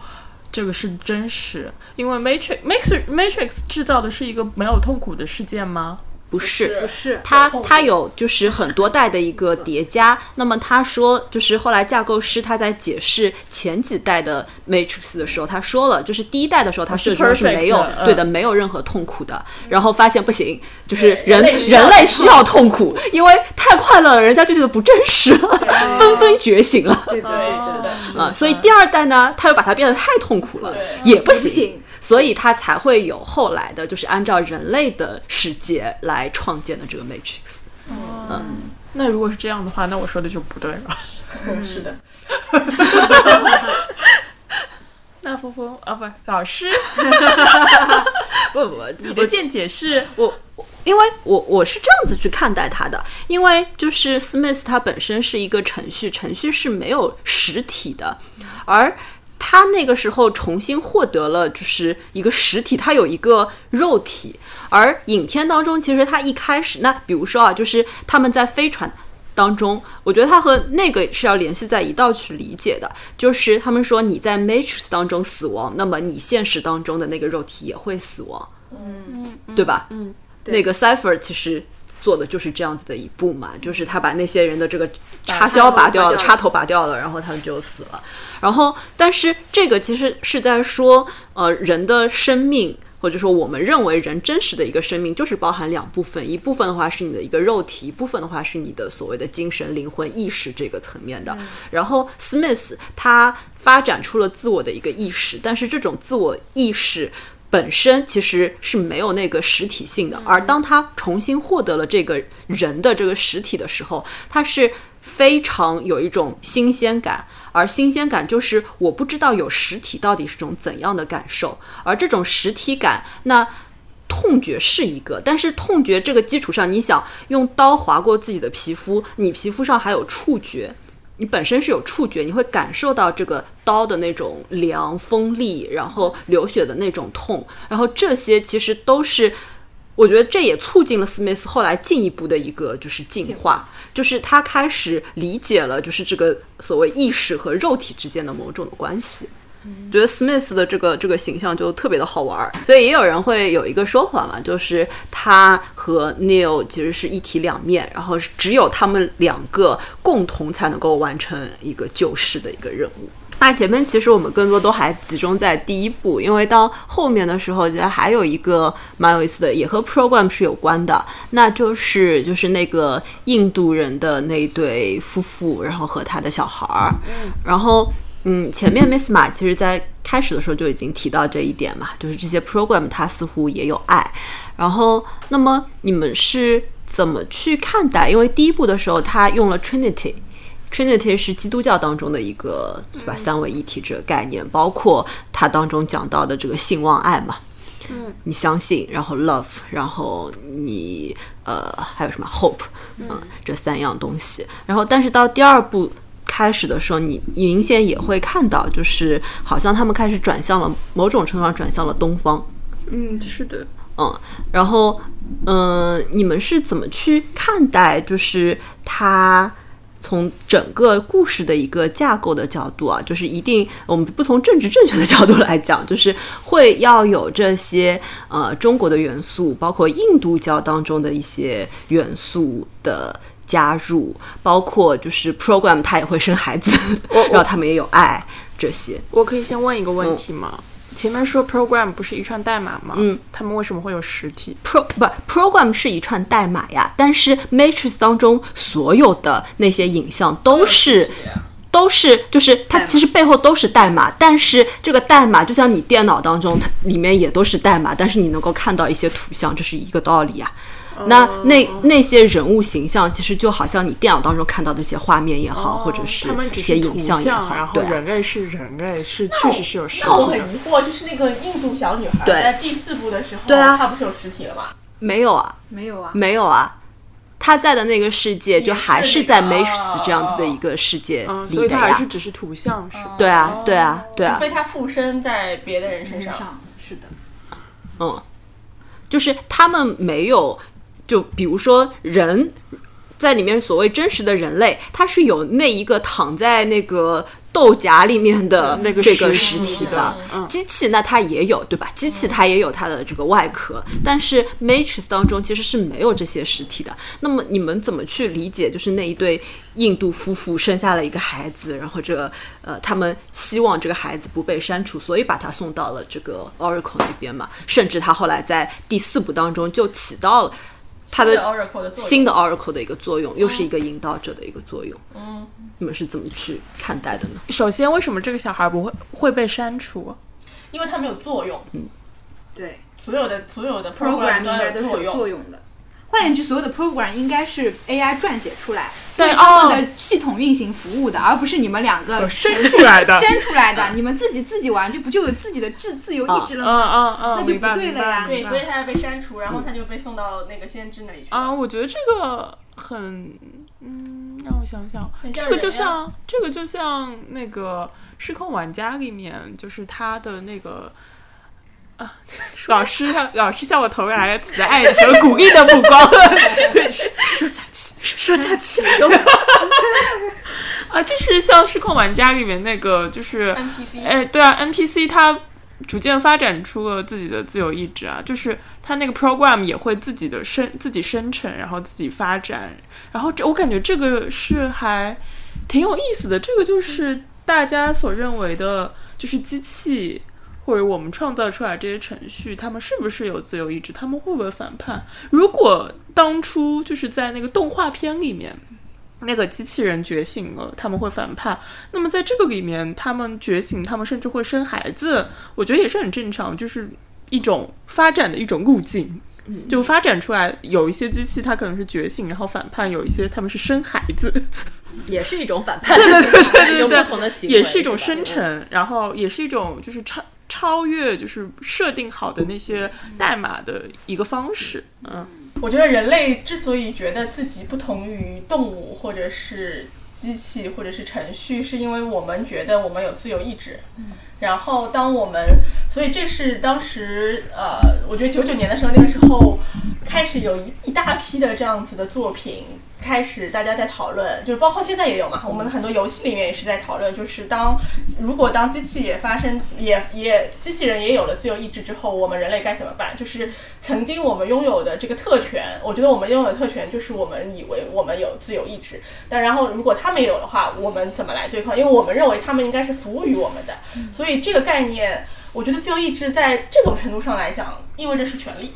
S2: 这个是真实，因为 Matrix Matrix Matrix 制造的是一个没有痛苦的世界吗？
S4: 不是，
S5: 不是。
S4: 它它有就是很多代的一个叠加。那么他说，就是后来架构师他在解释前几代的 Matrix 的时候，他说了，就是第一代的时候他设置的是没有对的，没有任何痛苦的。然后发现不行，就是人
S1: 人类需要
S4: 痛苦，因为太快乐了，人家就觉得不真实了，纷纷觉醒了。
S5: 对对
S1: 对，是的，
S4: 啊，所以第二代呢，他又把它变得太痛苦了，也不行所以它才会有后来的，就是按照人类的世界来创建的这个 Matrix。
S2: 嗯那如果是这样的话，那我说的就不对了。
S1: 是的，
S2: 那峰峰啊，不，老师，
S4: 不不不，
S2: 你的见解是？
S4: 我我因为我我是这样子去看待它的，因为就是 Smith 它本身是一个程序，程序是没有实体的，而他那个时候重新获得了就是一个实体，他有一个肉体，而影片当中其实他一开始，那比如说啊，就是他们在飞船。当中，我觉得它和那个是要联系在一道去理解的，就是他们说你在 Matrix 当中死亡，那么你现实当中的那个肉体也会死亡，
S1: 嗯，
S4: 对吧？
S2: 嗯，
S4: 那个 Cipher 其实做的就是这样子的一步嘛，就是他把那些人的这个插销
S5: 拔掉了，
S4: 插头拔掉了然后他们就死了。然后，但是这个其实是在说，呃，人的生命。或者说，我们认为人真实的一个生命就是包含两部分，一部分的话是你的一个肉体，一部分的话是你的所谓的精神、灵魂、意识这个层面的。然后，Smith 他发展出了自我的一个意识，但是这种自我意识本身其实是没有那个实体性的，而当他重新获得了这个人的这个实体的时候，他是非常有一种新鲜感，而新鲜感就是我不知道有实体到底是种怎样的感受，而这种实体感，那。痛觉是一个，但是痛觉这个基础上，你想用刀划过自己的皮肤，你皮肤上还有触觉，你本身是有触觉，你会感受到这个刀的那种凉、锋利，然后流血的那种痛，然后这些其实都是。我觉得这也促进了 Smith 后来进一步的一个就是进化，就是他开始理解了就是这个所谓意识和肉体之间的某种的关系。觉得 Smith 的这个这个形象就特别的好玩儿，所以也有人会有一个说法嘛，就是他和 Neil 其实是一体两面，然后只有他们两个共同才能够完成一个救世的一个任务。那前面其实我们更多都还集中在第一部，因为到后面的时候，觉得还有一个蛮有意思的，也和 program 是有关的，那就是就是那个印度人的那对夫妇，然后和他的小孩儿，然后嗯，前面 Miss 马其实在开始的时候就已经提到这一点嘛，就是这些 program 它似乎也有爱，然后那么你们是怎么去看待？因为第一部的时候他用了 Trinity。Trinity 是基督教当中的一个对吧？三位一体这个概念，包括它当中讲到的这个信望爱嘛。嗯，你相信，然后 love，然后你呃还有什么 hope，嗯，这三样东西。然后，但是到第二部开始的时候，你你明显也会看到，就是好像他们开始转向了某种程度上转向了东方。
S2: 嗯，是的。
S4: 嗯，然后嗯，你们是怎么去看待？就是他。从整个故事的一个架构的角度啊，就是一定我们不从政治正确的角度来讲，就是会要有这些呃中国的元素，包括印度教当中的一些元素的加入，包括就是 program 它也会生孩子，然后他们也有爱这些。
S2: 我可以先问一个问题吗？前面说 program 不是一串代码吗？
S4: 嗯，
S2: 他们为什么会有实体
S4: ？pro 不 program 是一串代码呀，但是 matrix 当中所有的那些影像都是都是就是它其实背后都是代码，但是这个代码就像你电脑当中它里面也都是代码，但是你能够看到一些图像，这是一个道理呀。那那那些人物形象，其实就好像你电脑当中看到的一些画面也好，或者是一些影像也好，
S2: 然后人类是人类，是确实是有实体。
S1: 那我很疑惑，就是那个印度小女孩在第四部的时候，
S4: 对啊，
S1: 她不是有实体了吗？
S4: 没有啊，
S5: 没有啊，
S4: 没有啊，她在的那个世界就还是在 Matrix 这样子的一个世界里的呀，
S2: 还是只是图像是？
S4: 对啊，对啊，对啊，
S1: 除非她附身在别的人身上，
S5: 是的，
S4: 嗯，就是他们没有。就比如说人，在里面所谓真实的人类，他是有那一个躺在那个豆荚里面的
S2: 那个
S4: 这个
S2: 实
S4: 体
S2: 的
S4: 机器，那它也有对吧？机器它也有它的这个外壳，但是 Matrix 当中其实是没有这些实体的。那么你们怎么去理解？就是那一对印度夫妇生下了一个孩子，然后这个呃，他们希望这个孩子不被删除，所以把他送到了这个 Oracle 那边嘛。甚至他后来在第四部当中就起到了。它的新的 Oracle 的一个作用，又是一个引导者的一个作用。嗯，你们是怎么去看待的呢？
S2: 首先，为什么这个小孩不会会被删除？
S1: 因为它没有作用。
S5: 嗯，对，
S1: 所有的所有的
S5: program 应该
S1: 都是
S5: 有作用的。换言之，所有的 program 应该是 AI 撰写出来，
S2: 对
S5: 他们的系统运行服务的，而不是你们两个
S2: 生出来的。
S5: 生出来的，你们自己自己玩，就不就有自己的自自由意志了吗？
S2: 嗯嗯嗯，
S5: 那就不对了呀。
S1: 对，所以他要被删除，然后他就被送到那个先知那里去。
S2: 啊，我觉得这个很，嗯，让我想想，这个就像这个就像那个失控玩家里面，就是他的那个。老师，老师向我投来了慈爱和鼓励的目光。说下去，说下去。啊，这是像《失控玩家》里面那个，就是
S1: NPC。
S2: 哎，对啊，NPC 它逐渐发展出了自己的自由意志啊，就是它那个 program 也会自己的生自己生成，然后自己发展。然后这我感觉这个是还挺有意思的。这个就是大家所认为的，就是机器。或者我们创造出来这些程序，他们是不是有自由意志？他们会不会反叛？如果当初就是在那个动画片里面，那个机器人觉醒了，他们会反叛。那么在这个里面，他们觉醒，他们甚至会生孩子，我觉得也是很正常，就是一种发展的一种路径。就发展出来，有一些机器它可能是觉醒，然后反叛；有一些他们是生孩子，
S4: 也是一种反叛。
S2: 对对对对
S4: 对对，不同的行为，
S2: 也是一种生成，然后也是一种就是超。超越就是设定好的那些代码的一个方式。嗯，
S1: 我觉得人类之所以觉得自己不同于动物，或者是机器，或者是程序，是因为我们觉得我们有自由意志。嗯，然后当我们，所以这是当时呃，我觉得九九年的时候，那个时候开始有一一大批的这样子的作品。开始大家在讨论，就是包括现在也有嘛，我们很多游戏里面也是在讨论，就是当如果当机器也发生，也也机器人也有了自由意志之后，我们人类该怎么办？就是曾经我们拥有的这个特权，我觉得我们拥有的特权就是我们以为我们有自由意志，但然后如果他没有的话，我们怎么来对抗？因为我们认为他们应该是服务于我们的，所以这个概念，我觉得自由意志在这种程度上来讲，意味着是权利。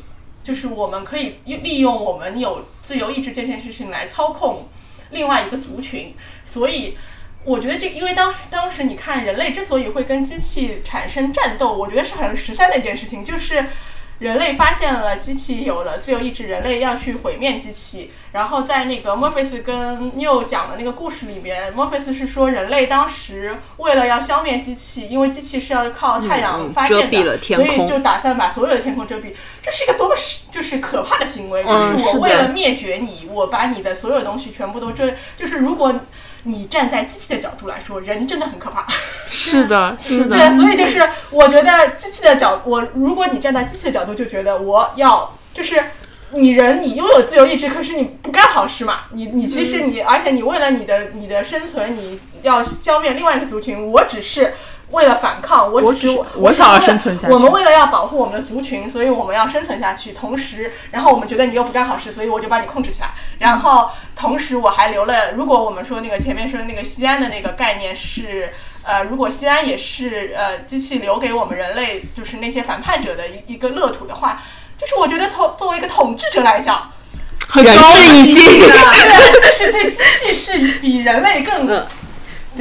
S1: 就是我们可以利用我们有自由意志这件事情来操控另外一个族群，所以我觉得这，因为当时当时你看人类之所以会跟机器产生战斗，我觉得是很实在的一件事情，就是。人类发现了机器有了自由意志，人类要去毁灭机器。然后在那个墨菲斯跟 New 讲的那个故事里边，墨菲斯是说人类当时为了要消灭机器，因为机器是要靠太阳发电的，所以就打算把所有的天空遮蔽。这是一个多么就是可怕的行为，就是我为了灭绝你，我把你的所有东西全部都遮。就是如果。你站在机器的角度来说，人真的很可怕。
S2: 是的，是的。
S1: 对，所以就是我觉得机器的角，我如果你站在机器的角度，就觉得我要就是你人，你拥有自由意志，可是你不干好事嘛。你你其实你，而且你为了你的你的生存，你要消灭另外一个族群，我只是。为了反抗，我只是
S2: 我想要生存下去。
S1: 我们为了要保护我们的族群，所以我们要生存下去。同时，然后我们觉得你又不干好事，所以我就把你控制起来。然后，同时我还留了。如果我们说那个前面说的那个西安的那个概念是，呃，如果西安也是呃机器留给我们人类，就是那些反叛者的一一个乐土的话，就是我觉得从作为一个统治者来讲，
S2: 很高一级，
S1: 对，就是对机器是比人类更。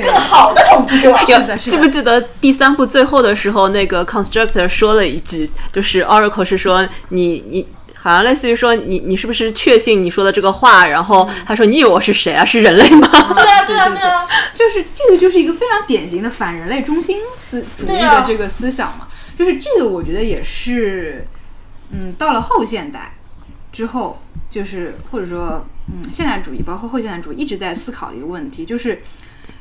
S1: 更好的统治者。
S4: 记不记得第三部最后的时候，那个 constructor 说了一句，就是 Oracle 是说你你好像类似于说你你是不是确信你说的这个话？然后他说你以为我是谁啊？是人类吗？
S1: 对啊对啊对啊，
S3: 就是这个就是一个非常典型的反人类中心思主义的这个思想嘛。就是这个我觉得也是，嗯，到了后现代之后，就是或者说嗯现代主义包括后现代主义一直在思考的一个问题，就是。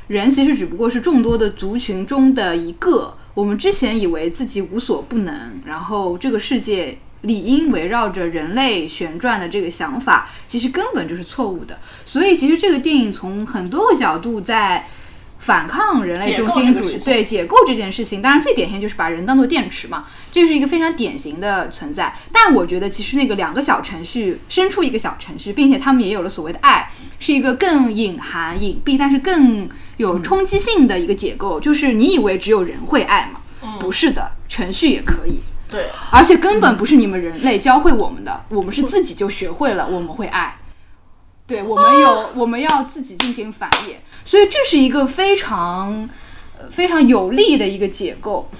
S3: 人其实只不过是众多的族群中的一个。我们之前以为自己无所不能，然后这个世界理应围绕着人类旋转的这个想法，其实根本就是错误的。所以，其实这个电影从很多个角度在。反抗人类中心主义，对解构这件事情，当然最典型就是把人当做电池嘛，这是一个非常典型的存在。但我觉得其实那个两个小程序生出一个小程序，并且他们也有了所谓的爱，是一个更隐含、隐蔽，但是更有冲击性的一个解构。就是你以为只有人会爱吗？不是的，程序也可以。
S1: 对，
S3: 而且根本不是你们人类教会我们的，我们是自己就学会了，我们会爱。对我们有，我们要自己进行反应。所以这是一个非常，非常有利的一个结构。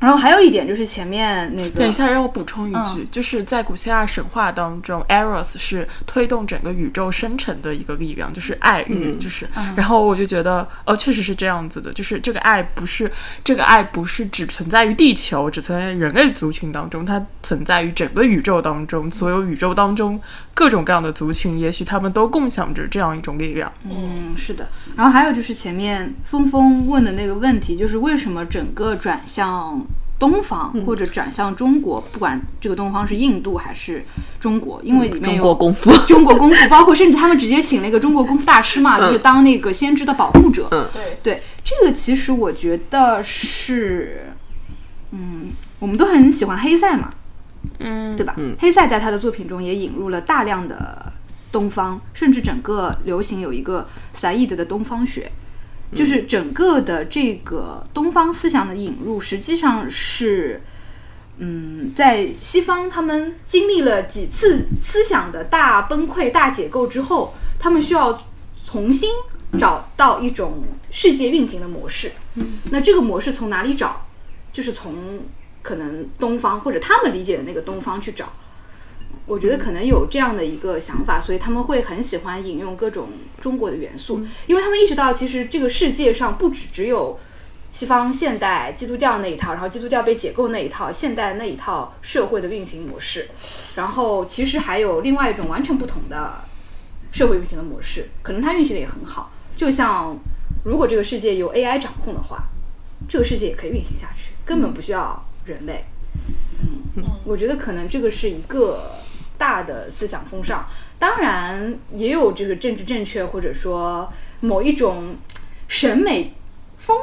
S3: 然后还有一点就是前面那个，
S2: 等一下让我补充一句，就是在古希腊神话当中，Eros 是推动整个宇宙生成的一个力量，就是爱欲，就是。然后我就觉得，哦，确实是这样子的，就是这个爱不是这个爱不是只存在于地球，只存在于人类族群当中，它存在于整个宇宙当中，所有宇宙当中各种各样的族群，也许他们都共享着这样一种力量。
S3: 嗯，是的。然后还有就是前面峰峰问的那个问题，就是为什么整个转向。东方或者转向中国，不管这个东方是印度还是中国，因为里面有
S4: 中国功夫，
S3: 中国功夫，包括甚至他们直接请了一个中国功夫大师嘛，就是当那个先知的保护者。
S1: 嗯，对。
S3: 对，这个其实我觉得是，嗯，我们都很喜欢黑塞嘛，
S2: 嗯，
S3: 对吧？黑塞在他的作品中也引入了大量的东方，甚至整个流行有一个萨义德的东方学。就是整个的这个东方思想的引入，实际上是，嗯，在西方他们经历了几次思想的大崩溃、大解构之后，他们需要重新找到一种世界运行的模式。
S2: 嗯，
S3: 那这个模式从哪里找？就是从可能东方或者他们理解的那个东方去找。我觉得可能有这样的一个想法，所以他们会很喜欢引用各种中国的元素，因为他们意识到，其实这个世界上不止只有西方现代基督教那一套，然后基督教被解构那一套，现代那一套社会的运行模式，然后其实还有另外一种完全不同的社会运行的模式，可能它运行的也很好。就像如果这个世界由 AI 掌控的话，这个世界也可以运行下去，根本不需要人类。嗯，我觉得可能这个是一个。大的思想风尚，
S5: 当然也有这个政治正确，或者说某一种审美风，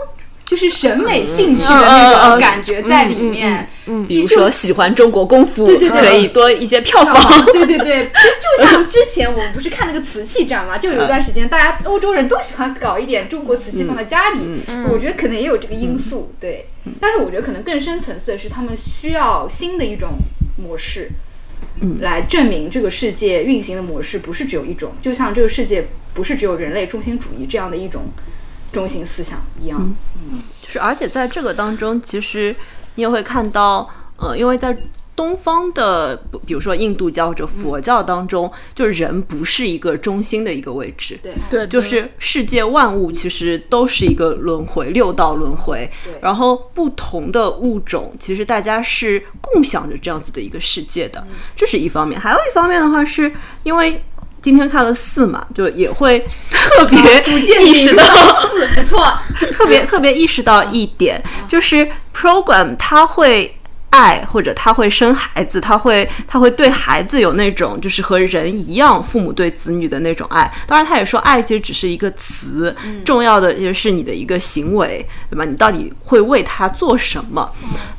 S5: 就是审美兴趣的那种感觉在里面。
S4: 嗯，比如说喜欢中国功夫，
S5: 对对对。
S4: 可以多一些票房。
S5: 对对对，就 就像之前我们不是看那个瓷器展嘛，就有一段时间，大家欧洲人都喜欢搞一点中国瓷器放在家里，我觉得可能也有这个因素，对。但是我觉得可能更深层次的是，他们需要新的一种模式，来证明这个世界运行的模式不是只有一种，就像这个世界不是只有人类中心主义这样的一种中心思想一样。
S4: 嗯就是而且在这个当中，其实你也会看到，呃，因为在东方的，比比如说印度教或者佛教当中，就是人不是一个中心的一个位置，
S5: 对
S2: 对，
S4: 就是世界万物其实都是一个轮回，六道轮回。然后不同的物种，其实大家是共享着这样子的一个世界的，这是一方面。还有一方面的话，是因为今天看了四嘛，就也会特别 意识到。
S5: 四不错，
S4: 特别特别意识到一点，就是 program 它会。爱或者他会生孩子，他会他会对孩子有那种就是和人一样，父母对子女的那种爱。当然，他也说爱其实只是一个词，重要的就是你的一个行为，对吧？你到底会为他做什么？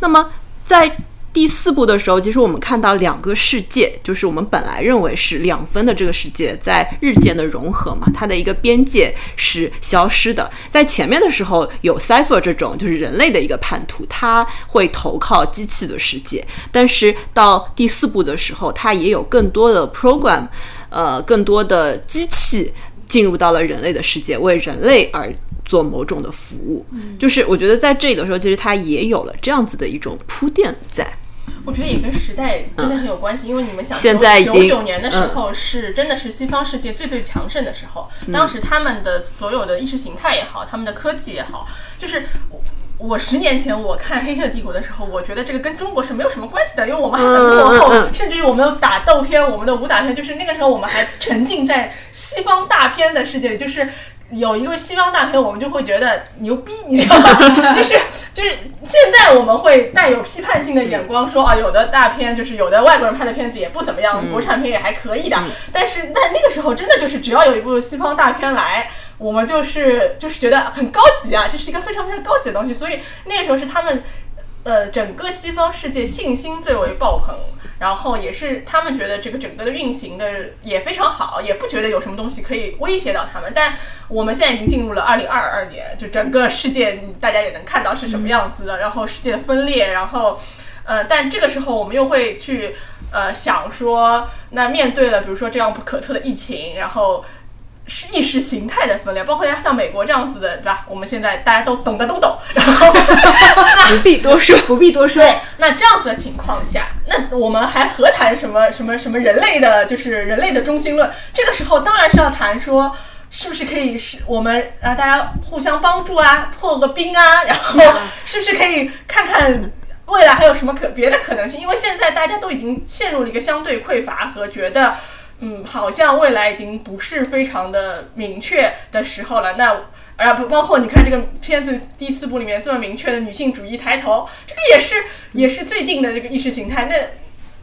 S4: 那么在第四部的时候，其实我们看到两个世界，就是我们本来认为是两分的这个世界，在日渐的融合嘛，它的一个边界是消失的。在前面的时候，有 Cipher 这种就是人类的一个叛徒，他会投靠机器的世界，但是到第四部的时候，它也有更多的 program，呃，更多的机器进入到了人类的世界，为人类而。做某种的服务，就是我觉得在这里的时候，其实它也有了这样子的一种铺垫在。
S1: 我觉得也跟时代真的很有关系，因为你们想，
S4: 现在
S1: 九九年的时候是真的是西方世界最最强盛的时候，当时他们的所有的意识形态也好，他们的科技也好，就是我。我十年前我看《黑客帝国》的时候，我觉得这个跟中国是没有什么关系的，因为我们还很落后，甚至于我们有打斗片，我们的武打片，就是那个时候我们还沉浸在西方大片的世界里，就是有一个西方大片，我们就会觉得牛逼，你知道吗？就是就是现在我们会带有批判性的眼光说啊，有的大片就是有的外国人拍的片子也不怎么样，国产片也还可以的，但是在那个时候真的就是只要有一部西方大片来。我们就是就是觉得很高级啊，这是一个非常非常高级的东西，所以那个时候是他们，呃，整个西方世界信心最为爆棚，然后也是他们觉得这个整个的运行的也非常好，也不觉得有什么东西可以威胁到他们。但我们现在已经进入了二零二二年，就整个世界大家也能看到是什么样子的，然后世界的分裂，然后，呃，但这个时候我们又会去呃想说，那面对了比如说这样不可测的疫情，然后。是意识形态的分裂，包括像美国这样子的，对吧？我们现在大家都懂的都懂，然后
S4: 不必多说，
S5: 不必多说。
S1: 对，那这样子的情况下，那我们还何谈什么什么什么人类的，就是人类的中心论？这个时候当然是要谈说，是不是可以是我们啊大家互相帮助啊，破个冰啊，然后 是不是可以看看未来还有什么可别的可能性？因为现在大家都已经陷入了一个相对匮乏和觉得。嗯，好像未来已经不是非常的明确的时候了。那啊不包括你看这个片子第四部里面这么明确的女性主义抬头，这个也是也是最近的这个意识形态。那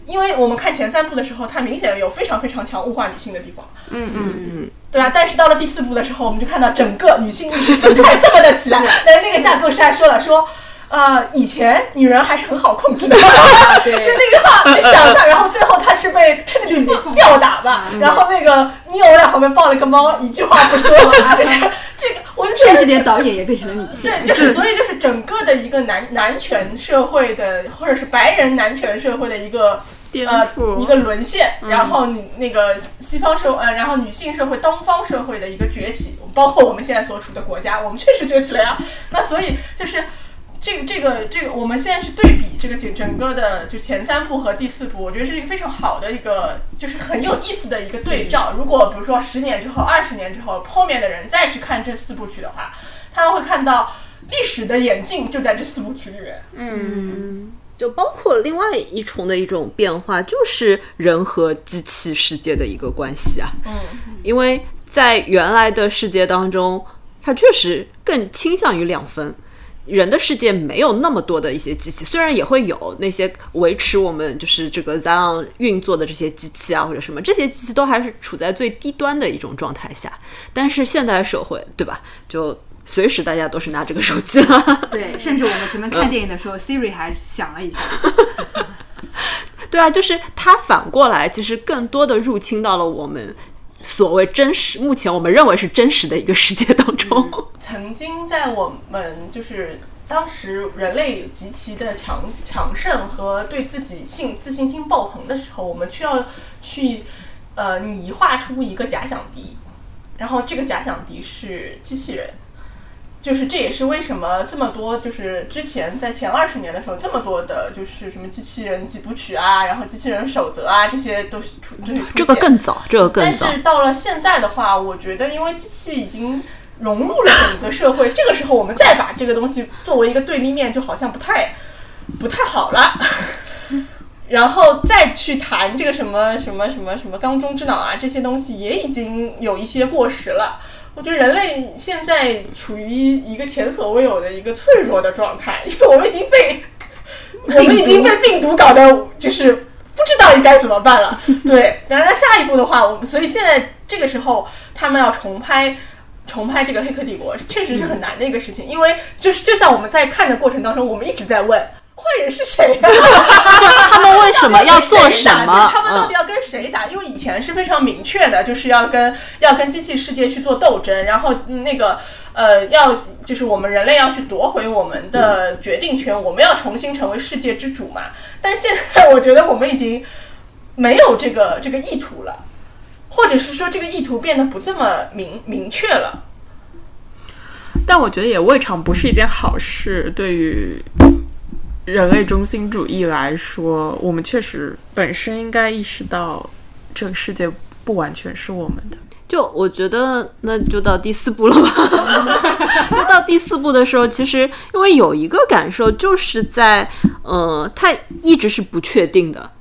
S1: 因为我们看前三部的时候，它明显有非常非常强物化女性的地方。
S4: 嗯嗯嗯，
S1: 对啊，但是到了第四部的时候，我们就看到整个女性意识形态这么的起来。那那个架构师还说了说。呃，以前女人还是很好控制的，
S5: 对。
S1: 就那个话就讲的，然后最后他是被趁着里 吊打吧，然后那个尼欧在旁边抱了个猫，一句话不说，就是这个，我就觉得
S5: 甚至连导演也变成了女性。
S1: 对，就是所以就是整个的一个男男权社会的，或者是白人男权社会的一个
S2: 颠
S1: 呃
S2: 覆
S1: 一个沦陷，然后那个西方社呃，然后女性社会、东方社会的一个崛起，包括我们现在所处的国家，我们确实崛起了呀。那所以就是。这个这个这个，我们现在去对比这个整整个的就前三部和第四部，我觉得是一个非常好的一个，就是很有意思的一个对照。如果比如说十年之后、二十年之后，后面的人再去看这四部曲的话，他们会看到历史的演进就在这四部曲里面。
S4: 嗯，就包括另外一重的一种变化，就是人和机器世界的一个关系啊。
S1: 嗯，
S4: 因为在原来的世界当中，它确实更倾向于两分。人的世界没有那么多的一些机器，虽然也会有那些维持我们就是这个 Zion 运作的这些机器啊，或者什么，这些机器都还是处在最低端的一种状态下。但是现代社会，对吧？就随时大家都是拿这个手机了。
S5: 对，甚至我们前面看电影的时候、s i r i 还响了一下。
S4: 对啊，就是它反过来，其实更多的入侵到了我们所谓真实，目前我们认为是真实的一个世界当中。
S1: 曾经在我们就是当时人类极其的强强盛和对自己信自信心爆棚的时候，我们需要去呃拟化出一个假想敌，然后这个假想敌是机器人。就是这也是为什么这么多，就是之前在前二十年的时候，这么多的，就是什么机器人几部曲啊，然后机器人守则啊，这些都是出这些出现。
S4: 这个更早，这个更
S1: 但。是到了现在的话，我觉得因为机器已经融入了整个社会，这个时候我们再把这个东西作为一个对立面，就好像不太不太好了。然后再去谈这个什么什么什么什么缸中之脑啊，这些东西也已经有一些过时了。我觉得人类现在处于一个前所未有的一个脆弱的状态，因为我们已经被我们已经被病毒搞得就是不知道应该怎么办了。对，然后下一步的话，我们所以现在这个时候他们要重拍。重拍这个《黑客帝国》确实是很难的一个事情，因为就是就像我们在看的过程当中，我们一直在问坏人是谁、啊，
S4: 他们为什么要做什么？
S1: 他们到底要跟谁打？因为以前是非常明确的，就是要跟要跟机器世界去做斗争，然后那个呃，要就是我们人类要去夺回我们的决定权，我们要重新成为世界之主嘛。但现在我觉得我们已经没有这个这个意图了，或者是说这个意图变得不这么明明确了。
S2: 但我觉得也未尝不是一件好事。对于人类中心主义来说，我们确实本身应该意识到，这个世界不完全是我们的。
S4: 就我觉得，那就到第四步了吧。就到第四步的时候，其实因为有一个感受，就是在呃，它一直是不确定的，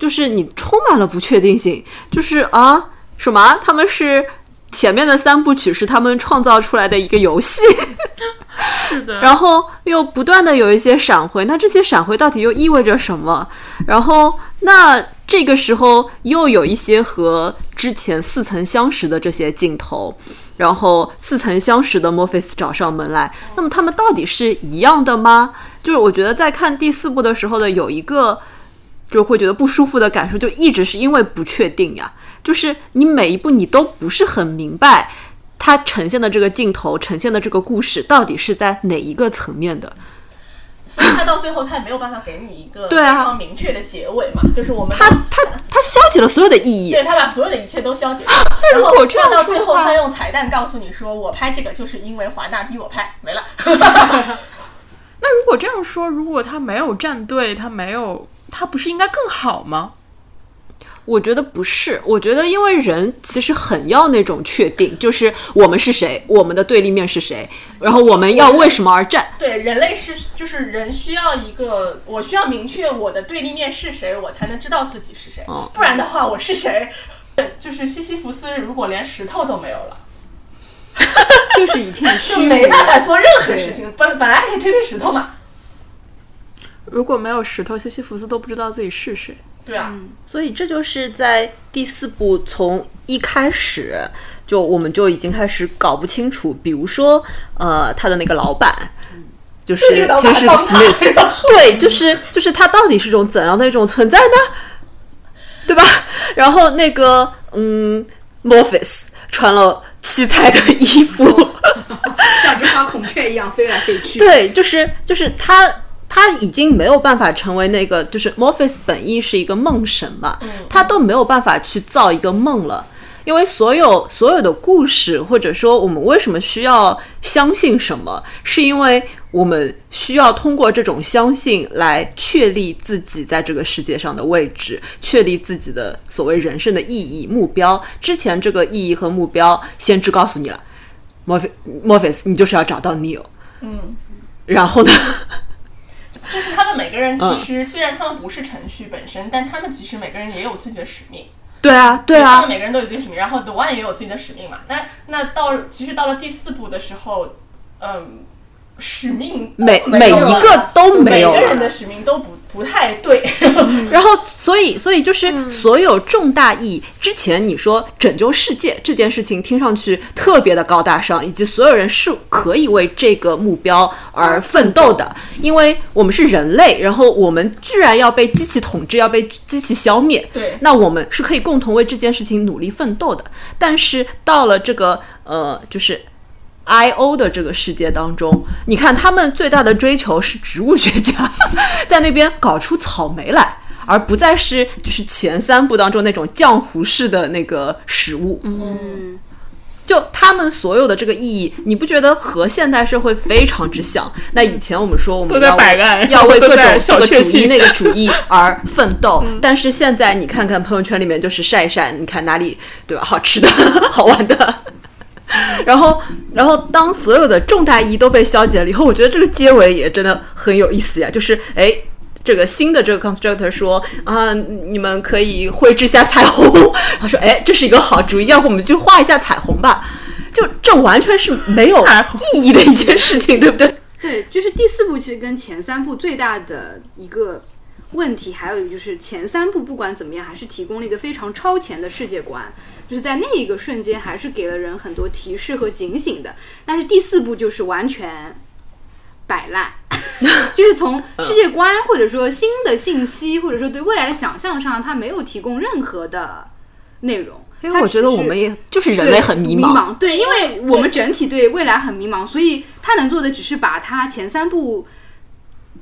S4: 就是你充满了不确定性，就是啊，什么？他们是前面的三部曲是他们创造出来的一个游戏，
S2: 是的
S4: 然后又不断的有一些闪回，那这些闪回到底又意味着什么？然后那这个时候又有一些和之前似曾相识的这些镜头，然后似曾相识的 Morpheus 找上门来，那么他们到底是一样的吗？就是我觉得在看第四部的时候的有一个。就会觉得不舒服的感受，就一直是因为不确定呀。就是你每一步你都不是很明白，它呈现的这个镜头，呈现的这个故事到底是在哪一个层面的。
S1: 所以他到最后他也没有办法给你一个非常明确的结尾嘛，就是我们
S4: 他他他消解了所有的意义。
S1: 对他把所有的一切都消解掉，然后到最后他用彩蛋告诉你说，我拍这个就是因为华纳逼我拍，没了。
S2: 那如果这样说，如果他没有站队，他没有，他不是应该更好吗？
S4: 我觉得不是，我觉得因为人其实很要那种确定，就是我们是谁，我们的对立面是谁，然后我们要为什么而战。
S1: 对，人类是就是人需要一个，我需要明确我的对立面是谁，我才能知道自己是谁，
S4: 嗯
S1: 不然的话我是谁？就是西西弗斯如果连石头都没有了，
S5: 就是一片
S1: 就
S5: 虚无，
S1: 没办法做任何事情。本本来还可以推推石头嘛，
S2: 如果没有石头，西西弗斯都不知道自己是谁。
S1: 对啊，
S4: 所以这就是在第四部从一开始就我们就已经开始搞不清楚，比如说呃他的那个老板。就是
S1: 那个老
S4: 其实是 Smith，对，就是就是他到底是种怎样的一种存在呢？对吧？然后那个嗯，Morpheus 穿了七彩的衣服，
S5: 像只花孔雀一样飞来飞去。
S4: 对，就是就是他他已经没有办法成为那个，就是 Morpheus 本意是一个梦神嘛，他都没有办法去造一个梦了。因为所有所有的故事，或者说我们为什么需要相信什么，是因为我们需要通过这种相信来确立自己在这个世界上的位置，确立自己的所谓人生的意义、目标。之前这个意义和目标，先知告诉你了，Morpheus Morpheus，你就是要找到 Neo。
S1: 嗯，
S4: 然后呢？
S1: 就是他们每个人
S4: 嗯
S1: 其实虽然他们不是程序本身，但他们其实每个人也有自己的使命。
S4: 对啊，对啊
S1: 他们，每个人都有自己的使命，然后 The One 也有自己的使命嘛。那那到其实到了第四部的时候，嗯，使命
S4: 每每一个都没有
S1: 每个人的使命都不不太对。
S4: 然后，所以，所以就是所有重大意义。之前你说拯救世界这件事情，听上去特别的高大上，以及所有人是可以为这个目标而奋斗的，因为我们是人类，然后我们居然要被机器统治，要被机器消灭。
S1: 对
S4: 那我们是可以共同为这件事情努力奋斗的。但是到了这个呃，就是 I O 的这个世界当中，你看他们最大的追求是植物学家 在那边搞出草莓来，而不再是就是前三部当中那种浆糊式的那个食物。
S3: 嗯，
S4: 就他们所有的这个意义，你不觉得和现代社会非常之像？那以前我们说我们要为
S2: 摆烂
S4: 要为各种这个主义那个主义而奋斗，但是现在你看看朋友圈里面就是晒一晒，你看哪里对吧？好吃的、好玩的。然后，然后当所有的重大意义都被消解了以后，我觉得这个结尾也真的很有意思呀。就是哎，这个新的这个 constructor 说啊，你们可以绘制下彩虹。他说，哎，这是一个好主意，要不我们就画一下彩虹吧。就这完全是没有意义的一件事情，对不对？
S3: 对，就是第四部其实跟前三部最大的一个问题，还有一个就是前三部不管怎么样，还是提供了一个非常超前的世界观，就是在那一个瞬间还是给了人很多提示和警醒的。但是第四部就是完全摆烂，就是从世界观或者说新的信息，或者说对未来的想象上，它没有提供任何的内容。
S4: 因为我觉得我们也就是人类很迷
S3: 迷
S4: 茫，
S3: 对，因为我们整体对未来很迷茫，所以他能做的只是把他前三部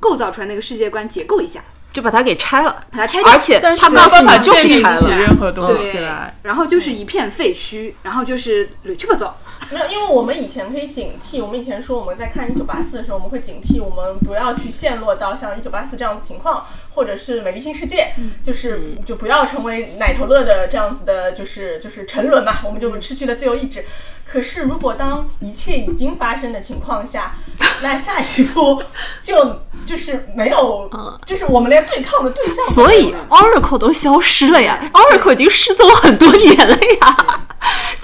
S3: 构造出来那个世界观结构一下，
S4: 就把它给拆了。
S3: 把它拆掉。
S4: 而且他
S2: 没有办法
S4: 告诉你就
S2: 建立
S4: 是拆了，
S2: 起任何东西
S3: 然后就是一片废墟，然后就是乱七八糟。
S1: 没有，因为我们以前可以警惕，我们以前说我们在看《一九八四》的时候，我们会警惕我们不要去陷落到像《一九八四》这样的情况，或者是《美丽新世界》，就是就不要成为奶头乐的这样子的，就是就是沉沦嘛，我们就失去了自由意志。可是如果当一切已经发生的情况下，那下一步就就是没有，就是我们连对抗的对象
S4: 所以 Oracle 都消失了呀，Oracle 已经失踪很多年了呀。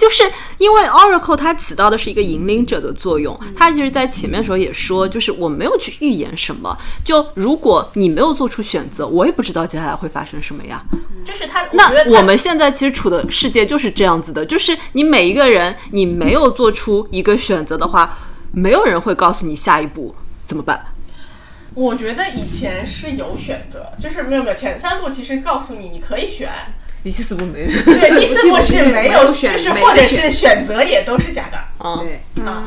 S4: 就是因为 Oracle 它起到的是一个引领者的作用，它其实在前面的时候也说，就是我没有去预言什么，就如果你没有做出选择，我也不知道接下来会发生什么呀。
S1: 就是他，
S4: 那我们现在其实处的世界就是这样子的，就是你每一个人，你没有做出一个选择的话，没有人会告诉你下一步怎么办。
S1: 我觉得以前是有选择，就是没有没有前三步其实告诉你你可以选，
S4: 第四部没
S1: 对，第四部是没
S3: 没有选
S1: 就是或者是选择也都是假的
S4: 啊，
S3: 对，
S1: 啊，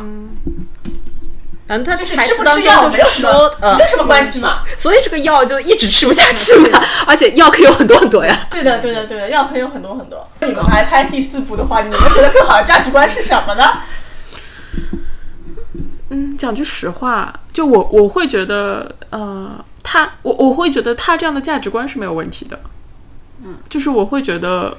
S4: 反正他
S1: 就是吃不吃药没有什么
S4: 说，
S1: 有什么关系嘛。
S4: 所以这个药就一直吃不下去嘛，而且药可以有很多很多呀。
S1: 对的，对的，对的，药可以有很多很多。你们来拍第四部的话，你们觉得更好的价值观是什么呢？
S2: 嗯，讲句实话，就我我会觉得，呃，他我我会觉得他这样的价值观是没有问题的。嗯，就是我会觉得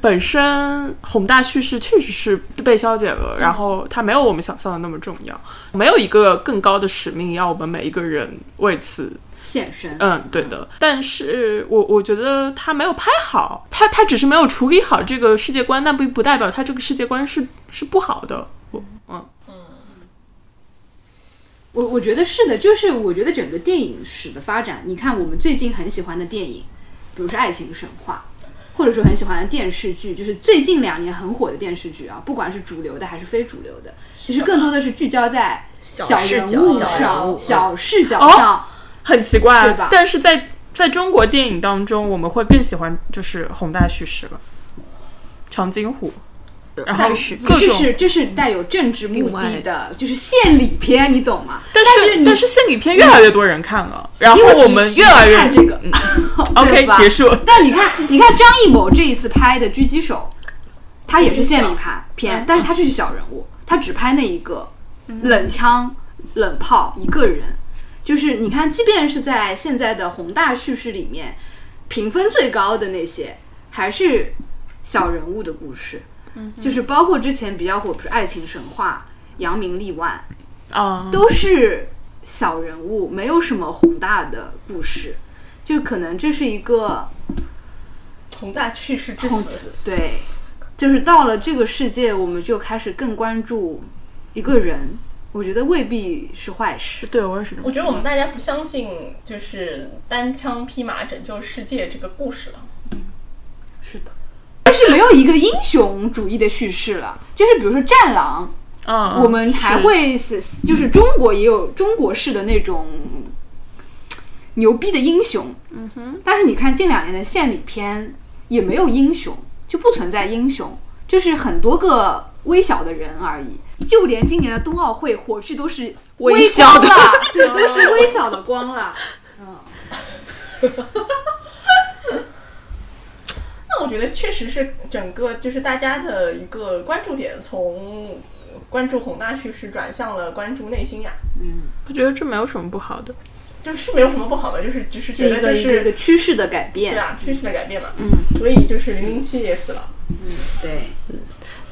S2: 本身宏大叙事确实是被消解了，然后它没有我们想象的那么重要，没有一个更高的使命要我们每一个人为此
S3: 现身。
S2: 嗯，对的。但是我我觉得他没有拍好，他他只是没有处理好这个世界观，那不不代表他这个世界观是是不好的。我嗯，
S3: 我我觉得是的，就是我觉得整个电影史的发展，你看我们最近很喜欢的电影，比如说《爱情神话》，或者说很喜欢的电视剧，就是最近两年很火的电视剧啊，不管是主流的还是非主流的，其实更多的是聚焦在小人物上、小视角
S2: 哦
S3: 上。
S2: 很奇怪
S3: 对吧，
S2: 但是在在中国电影当中，我们会更喜欢就是宏大叙事了，长津湖，然后各种。
S3: 这是这是带有政治目的的，就是献礼片，你懂吗？
S2: 但
S3: 是
S2: 但是献礼片越来越多人看了，然后
S3: 因为
S2: 我们越来越
S3: 看这个
S2: OK
S3: 吧
S2: 结束。
S3: 但你看，你看张艺谋这一次拍的《狙击手》，他也是献礼拍片，但是他就是小人物，他只拍那一个冷枪、冷炮一个人。就是你看，即便是在现在的宏大叙事里面，评分最高的那些，还是小人物的故事。就是包括之前比较火，不是《爱情神话》《扬名立万》，
S2: 啊、
S3: 都是小人物，没有什么宏大的故事。就可能这是一个
S1: 宏大叙事之词，
S3: 对，就是到了这个世界，我们就开始更关注一个人，我觉得未必是坏事。
S2: 对我也是这么
S1: 我觉得我们大家不相信就是单枪匹马拯救世界这个故事了。
S3: 是的，就是没有一个英雄主义的叙事了。就是比如说《战狼》，
S2: 嗯，嗯
S3: 我们还会是就是中国也有中国式的那种牛逼的英雄，嗯哼。但是你看近两年的献礼片也没有英雄，就不存在英雄，就是很多个微小的人而已。就连今年的冬奥会火炬都是
S4: 微小的，
S3: 对，都是微小的光了。
S1: 那我觉得确实是整个就是大家的一个关注点，从关注宏大叙事转向了关注内心呀，
S2: 我觉得这没有什么不好的。
S1: 就是没有什么不好的，就是只是觉
S3: 这一
S1: 得这
S3: 个一个一个
S1: 是
S3: 趋势的改变，
S1: 对啊趋势的改变嘛。嗯，所以就是零零七也死了。
S3: 嗯对，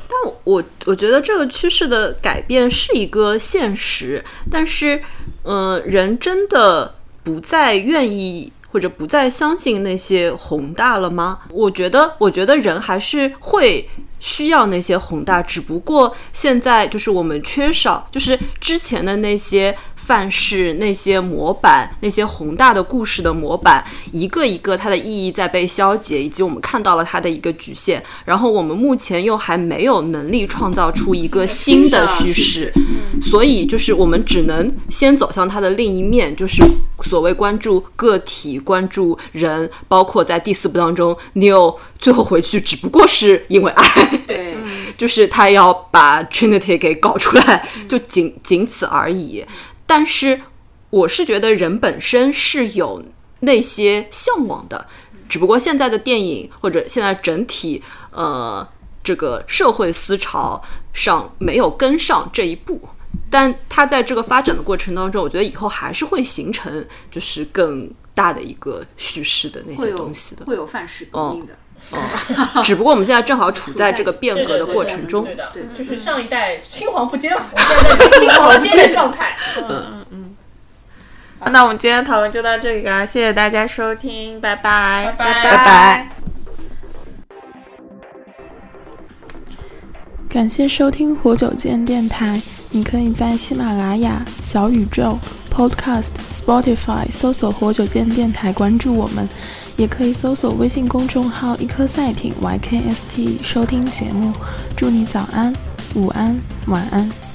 S4: 但我我觉得这个趋势的改变是一个现实，但是，呃，人真的不再愿意或者不再相信那些宏大了吗？我觉得，我觉得人还是会需要那些宏大，只不过现在就是我们缺少，就是之前的那些。范式那些模板，那些宏大的故事的模板，一个一个它的意义在被消解，以及我们看到了它的一个局限。然后我们目前又还没有能力创造出一个新的叙事，所以就是我们只能先走向它的另一面，就是所谓关注个体、关注人，包括在第四部当中，Neil 最后回去只不过是因为爱，
S3: 对，
S4: 就是他要把 Trinity 给搞出来，就仅仅此而已。但是我是觉得人本身是有那些向往的，只不过现在的电影或者现在整体呃这个社会思潮上没有跟上这一步。但它在这个发展的过程当中，我觉得以后还是会形成就是更大的一个叙事的那些东西的。
S3: 会有范式革命的。
S4: 只不过我们现在正好处在这个变革的过程中。
S1: 对的，就是上一代青黄不接嘛，我们现在在青黄接的状态。
S2: 嗯嗯嗯那我们今天讨论就到这里了，谢谢大家收听，拜拜。
S1: 拜
S4: 拜拜。
S6: 感谢收听活久见电台。你可以在喜马拉雅、小宇宙、Podcast、Spotify 搜索“活久见电台”，关注我们；也可以搜索微信公众号“一颗赛艇 YKST” 收听节目。祝你早安、午安、晚安。